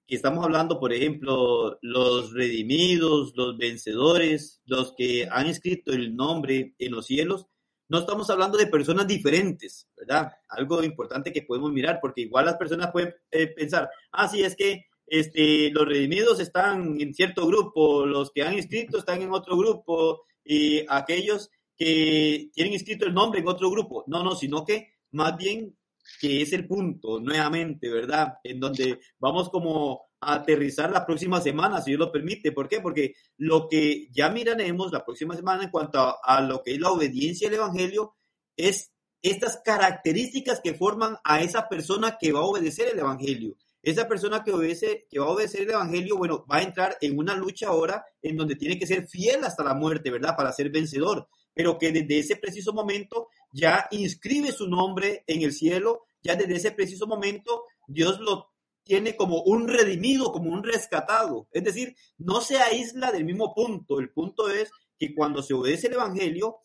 que estamos hablando, por ejemplo, los redimidos, los vencedores, los que han escrito el nombre en los cielos, no estamos hablando de personas diferentes, ¿verdad? Algo importante que podemos mirar, porque igual las personas pueden eh, pensar, ah, sí, es que este, los redimidos están en cierto grupo, los que han inscrito están en otro grupo y aquellos que tienen inscrito el nombre en otro grupo. No, no, sino que más bien que es el punto, nuevamente, ¿verdad? En donde vamos como a aterrizar la próxima semana, si Dios lo permite. ¿Por qué? Porque lo que ya miraremos la próxima semana en cuanto a, lo que es la obediencia al Evangelio es estas características que forman a esa persona que va a obedecer el Evangelio. Esa persona que obedece, que va a obedecer el evangelio, bueno, va a entrar en una lucha ahora en donde tiene que ser fiel hasta la muerte, ¿verdad? Para ser vencedor. Pero que desde ese preciso momento ya inscribe su nombre en el cielo, ya desde ese preciso momento Dios lo tiene como un redimido, como un rescatado. Es decir, no se aísla del mismo punto. El punto es que cuando se obedece el evangelio,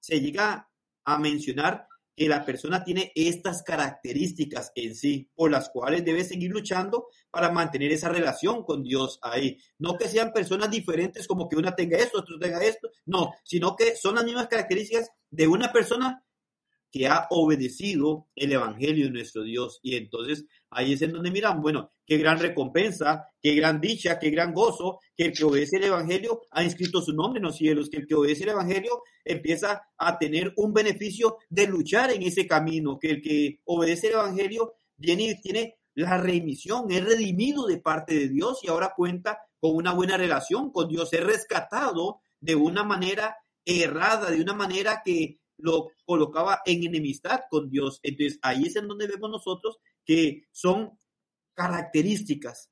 se llega a mencionar que la persona tiene estas características en sí, por las cuales debe seguir luchando para mantener esa relación con Dios ahí. No que sean personas diferentes como que una tenga esto, otro tenga esto, no, sino que son las mismas características de una persona que ha obedecido el Evangelio de nuestro Dios. Y entonces ahí es en donde miran, bueno, qué gran recompensa, qué gran dicha, qué gran gozo, que el que obedece el Evangelio ha inscrito su nombre en los cielos, que el que obedece el Evangelio empieza a tener un beneficio de luchar en ese camino, que el que obedece el Evangelio viene y tiene la remisión, es redimido de parte de Dios y ahora cuenta con una buena relación con Dios, es rescatado de una manera errada, de una manera que lo colocaba en enemistad con Dios. Entonces ahí es en donde vemos nosotros que son características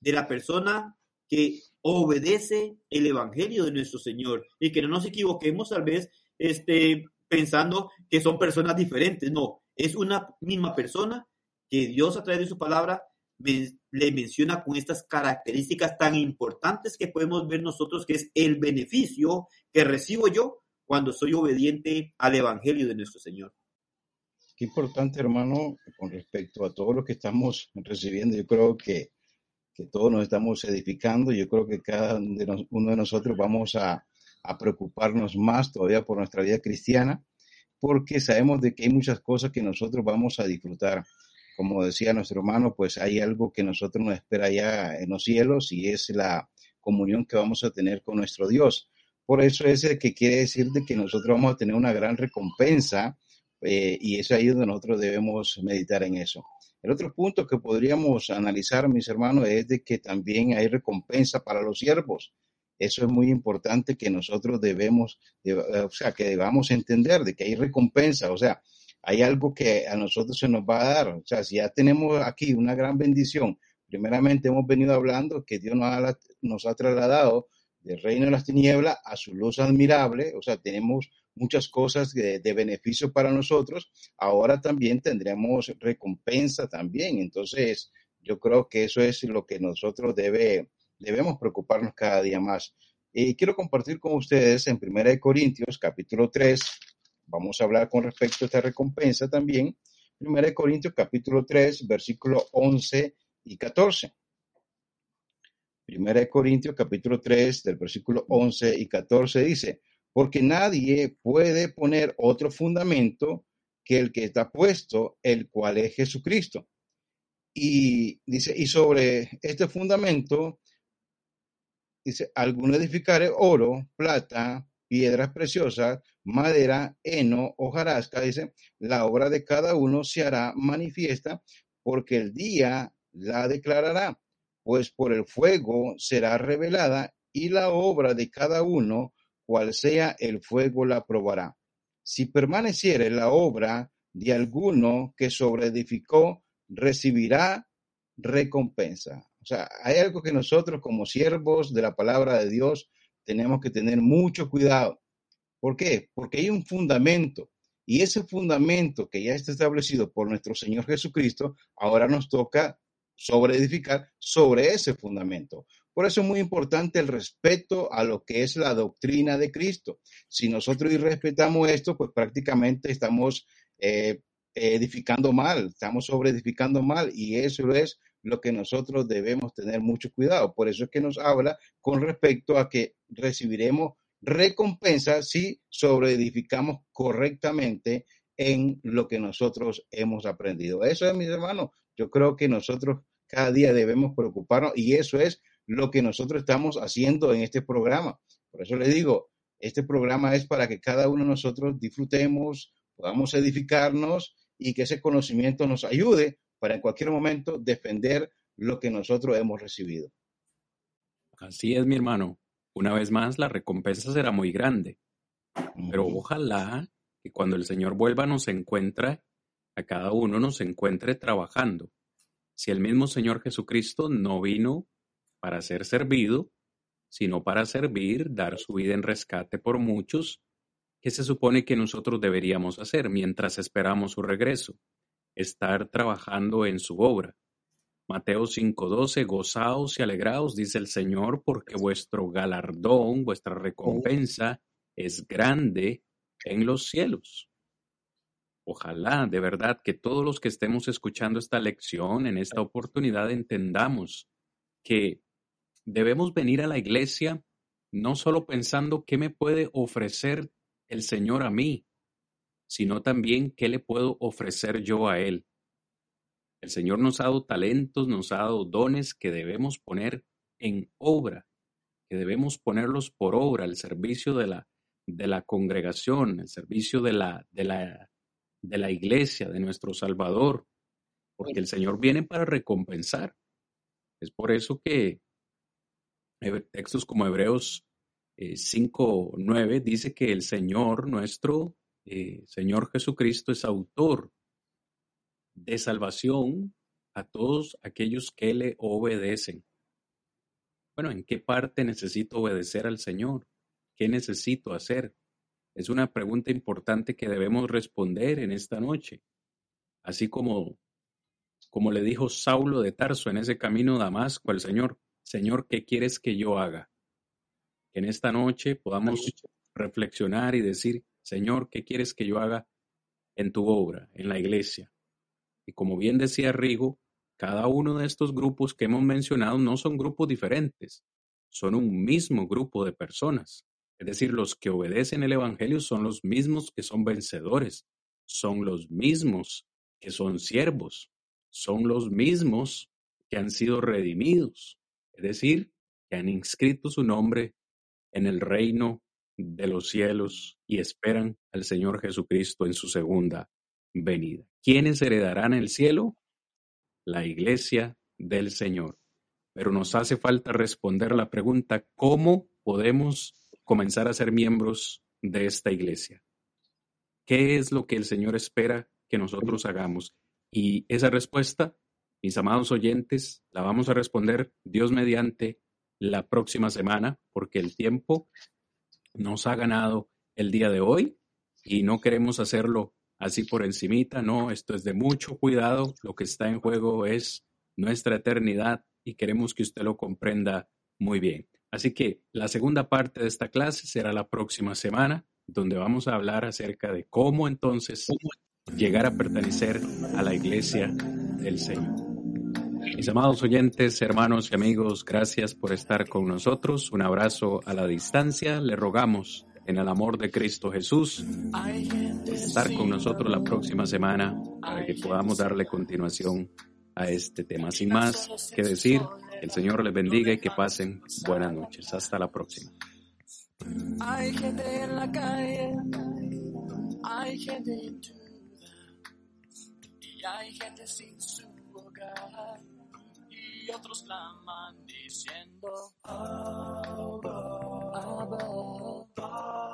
de la persona que obedece el evangelio de nuestro Señor y que no nos equivoquemos tal vez este, pensando que son personas diferentes. No, es una misma persona que Dios a través de su palabra le menciona con estas características tan importantes que podemos ver nosotros, que es el beneficio que recibo yo cuando soy obediente al Evangelio de nuestro Señor. Qué importante, hermano, con respecto a todo lo que estamos recibiendo. Yo creo que, que todos nos estamos edificando. Yo creo que cada uno de nosotros vamos a, a preocuparnos más todavía por nuestra vida cristiana, porque sabemos de que hay muchas cosas que nosotros vamos a disfrutar como decía nuestro hermano, pues hay algo que nosotros nos espera ya en los cielos y es la comunión que vamos a tener con nuestro Dios. Por eso es que quiere decir de que nosotros vamos a tener una gran recompensa eh, y es ahí donde nosotros debemos meditar en eso. El otro punto que podríamos analizar, mis hermanos, es de que también hay recompensa para los siervos. Eso es muy importante que nosotros debemos, o sea, que debamos entender de que hay recompensa. O sea, hay algo que a nosotros se nos va a dar. O sea, si ya tenemos aquí una gran bendición, primeramente hemos venido hablando que Dios nos ha, nos ha trasladado del reino de las tinieblas a su luz admirable, o sea, tenemos muchas cosas de, beneficio para nosotros, ahora también tendremos recompensa también. Entonces, yo creo que eso es lo que nosotros debe, debemos preocuparnos cada día más. Y quiero compartir con ustedes en 1 Corintios capítulo 3, Vamos a hablar con respecto a esta recompensa también. 1 Corintios capítulo 3, versículo 11 y 14. 1 Corintios capítulo 3 del versículo 11 y 14 dice, porque nadie puede poner otro fundamento que el que está puesto, el cual es Jesucristo. Y dice, y sobre este fundamento, dice, alguno edificare oro, plata, piedras preciosas, madera, heno, hojarasca, dice, la obra de cada uno se hará manifiesta porque el día la declarará, pues por el fuego será revelada y la obra de cada uno, cual sea el fuego la probará. Si permaneciere la obra de alguno que sobreedificó, recibirá recompensa. O sea, hay algo que nosotros como siervos de la palabra de Dios tenemos que tener mucho cuidado. ¿Por qué? Porque hay un fundamento y ese fundamento que ya está establecido por nuestro Señor Jesucristo, ahora nos toca sobre edificar sobre ese fundamento. Por eso es muy importante el respeto a lo que es la doctrina de Cristo. Si nosotros irrespetamos esto, pues prácticamente estamos eh, edificando mal, estamos sobre edificando mal y eso es lo que nosotros debemos tener mucho cuidado. Por eso es que nos habla con respecto a que recibiremos recompensa si sobreedificamos correctamente en lo que nosotros hemos aprendido. Eso es, mis hermanos, yo creo que nosotros cada día debemos preocuparnos y eso es lo que nosotros estamos haciendo en este programa. Por eso les digo, este programa es para que cada uno de nosotros disfrutemos, podamos edificarnos y que ese conocimiento nos ayude para en cualquier momento defender lo que nosotros hemos recibido. Así es, mi hermano. Una vez más, la recompensa será muy grande. Pero ojalá que cuando el Señor vuelva nos encuentre, a cada uno nos encuentre trabajando. Si el mismo Señor Jesucristo no vino para ser servido, sino para servir, dar su vida en rescate por muchos, ¿qué se supone que nosotros deberíamos hacer mientras esperamos su regreso? estar trabajando en su obra. Mateo 5:12, gozaos y alegraos, dice el Señor, porque vuestro galardón, vuestra recompensa es grande en los cielos. Ojalá de verdad que todos los que estemos escuchando esta lección en esta oportunidad entendamos que debemos venir a la iglesia no solo pensando qué me puede ofrecer el Señor a mí, sino también qué le puedo ofrecer yo a Él. El Señor nos ha dado talentos, nos ha dado dones que debemos poner en obra, que debemos ponerlos por obra, al servicio de la, de la congregación, el servicio de la, de, la, de la iglesia, de nuestro Salvador. porque el Señor viene para recompensar. Es por eso que textos como Hebreos 5, eh, 9 dice que el Señor, nuestro eh, Señor Jesucristo, es autor de salvación a todos aquellos que le obedecen. Bueno, ¿en qué parte necesito obedecer al Señor? ¿Qué necesito hacer? Es una pregunta importante que debemos responder en esta noche. Así como, como le dijo Saulo de Tarso en ese camino a Damasco al Señor, Señor, ¿qué quieres que yo haga? Que en esta noche podamos reflexionar y decir, Señor, ¿qué quieres que yo haga en tu obra, en la iglesia? Y como bien decía Rigo, cada uno de estos grupos que hemos mencionado no son grupos diferentes, son un mismo grupo de personas. Es decir, los que obedecen el Evangelio son los mismos que son vencedores, son los mismos que son siervos, son los mismos que han sido redimidos, es decir, que han inscrito su nombre en el reino de los cielos y esperan al Señor Jesucristo en su segunda venida. ¿Quiénes heredarán el cielo? La iglesia del Señor. Pero nos hace falta responder la pregunta, ¿cómo podemos comenzar a ser miembros de esta iglesia? ¿Qué es lo que el Señor espera que nosotros hagamos? Y esa respuesta mis amados oyentes, la vamos a responder Dios mediante la próxima semana, porque el tiempo nos ha ganado el día de hoy y no queremos hacerlo así por encimita, no, esto es de mucho cuidado, lo que está en juego es nuestra eternidad y queremos que usted lo comprenda muy bien. Así que la segunda parte de esta clase será la próxima semana, donde vamos a hablar acerca de cómo entonces llegar a pertenecer a la iglesia del Señor. Mis amados oyentes, hermanos y amigos, gracias por estar con nosotros. Un abrazo a la distancia. Le rogamos en el amor de Cristo Jesús estar con nosotros la próxima semana para que podamos darle continuación a este tema. Sin más que decir, el Señor les bendiga y que pasen buenas noches. Hasta la próxima. Hay gente en la calle, hay gente y hay gente sin su hogar y otros claman diciendo Abba, Abba, Padre,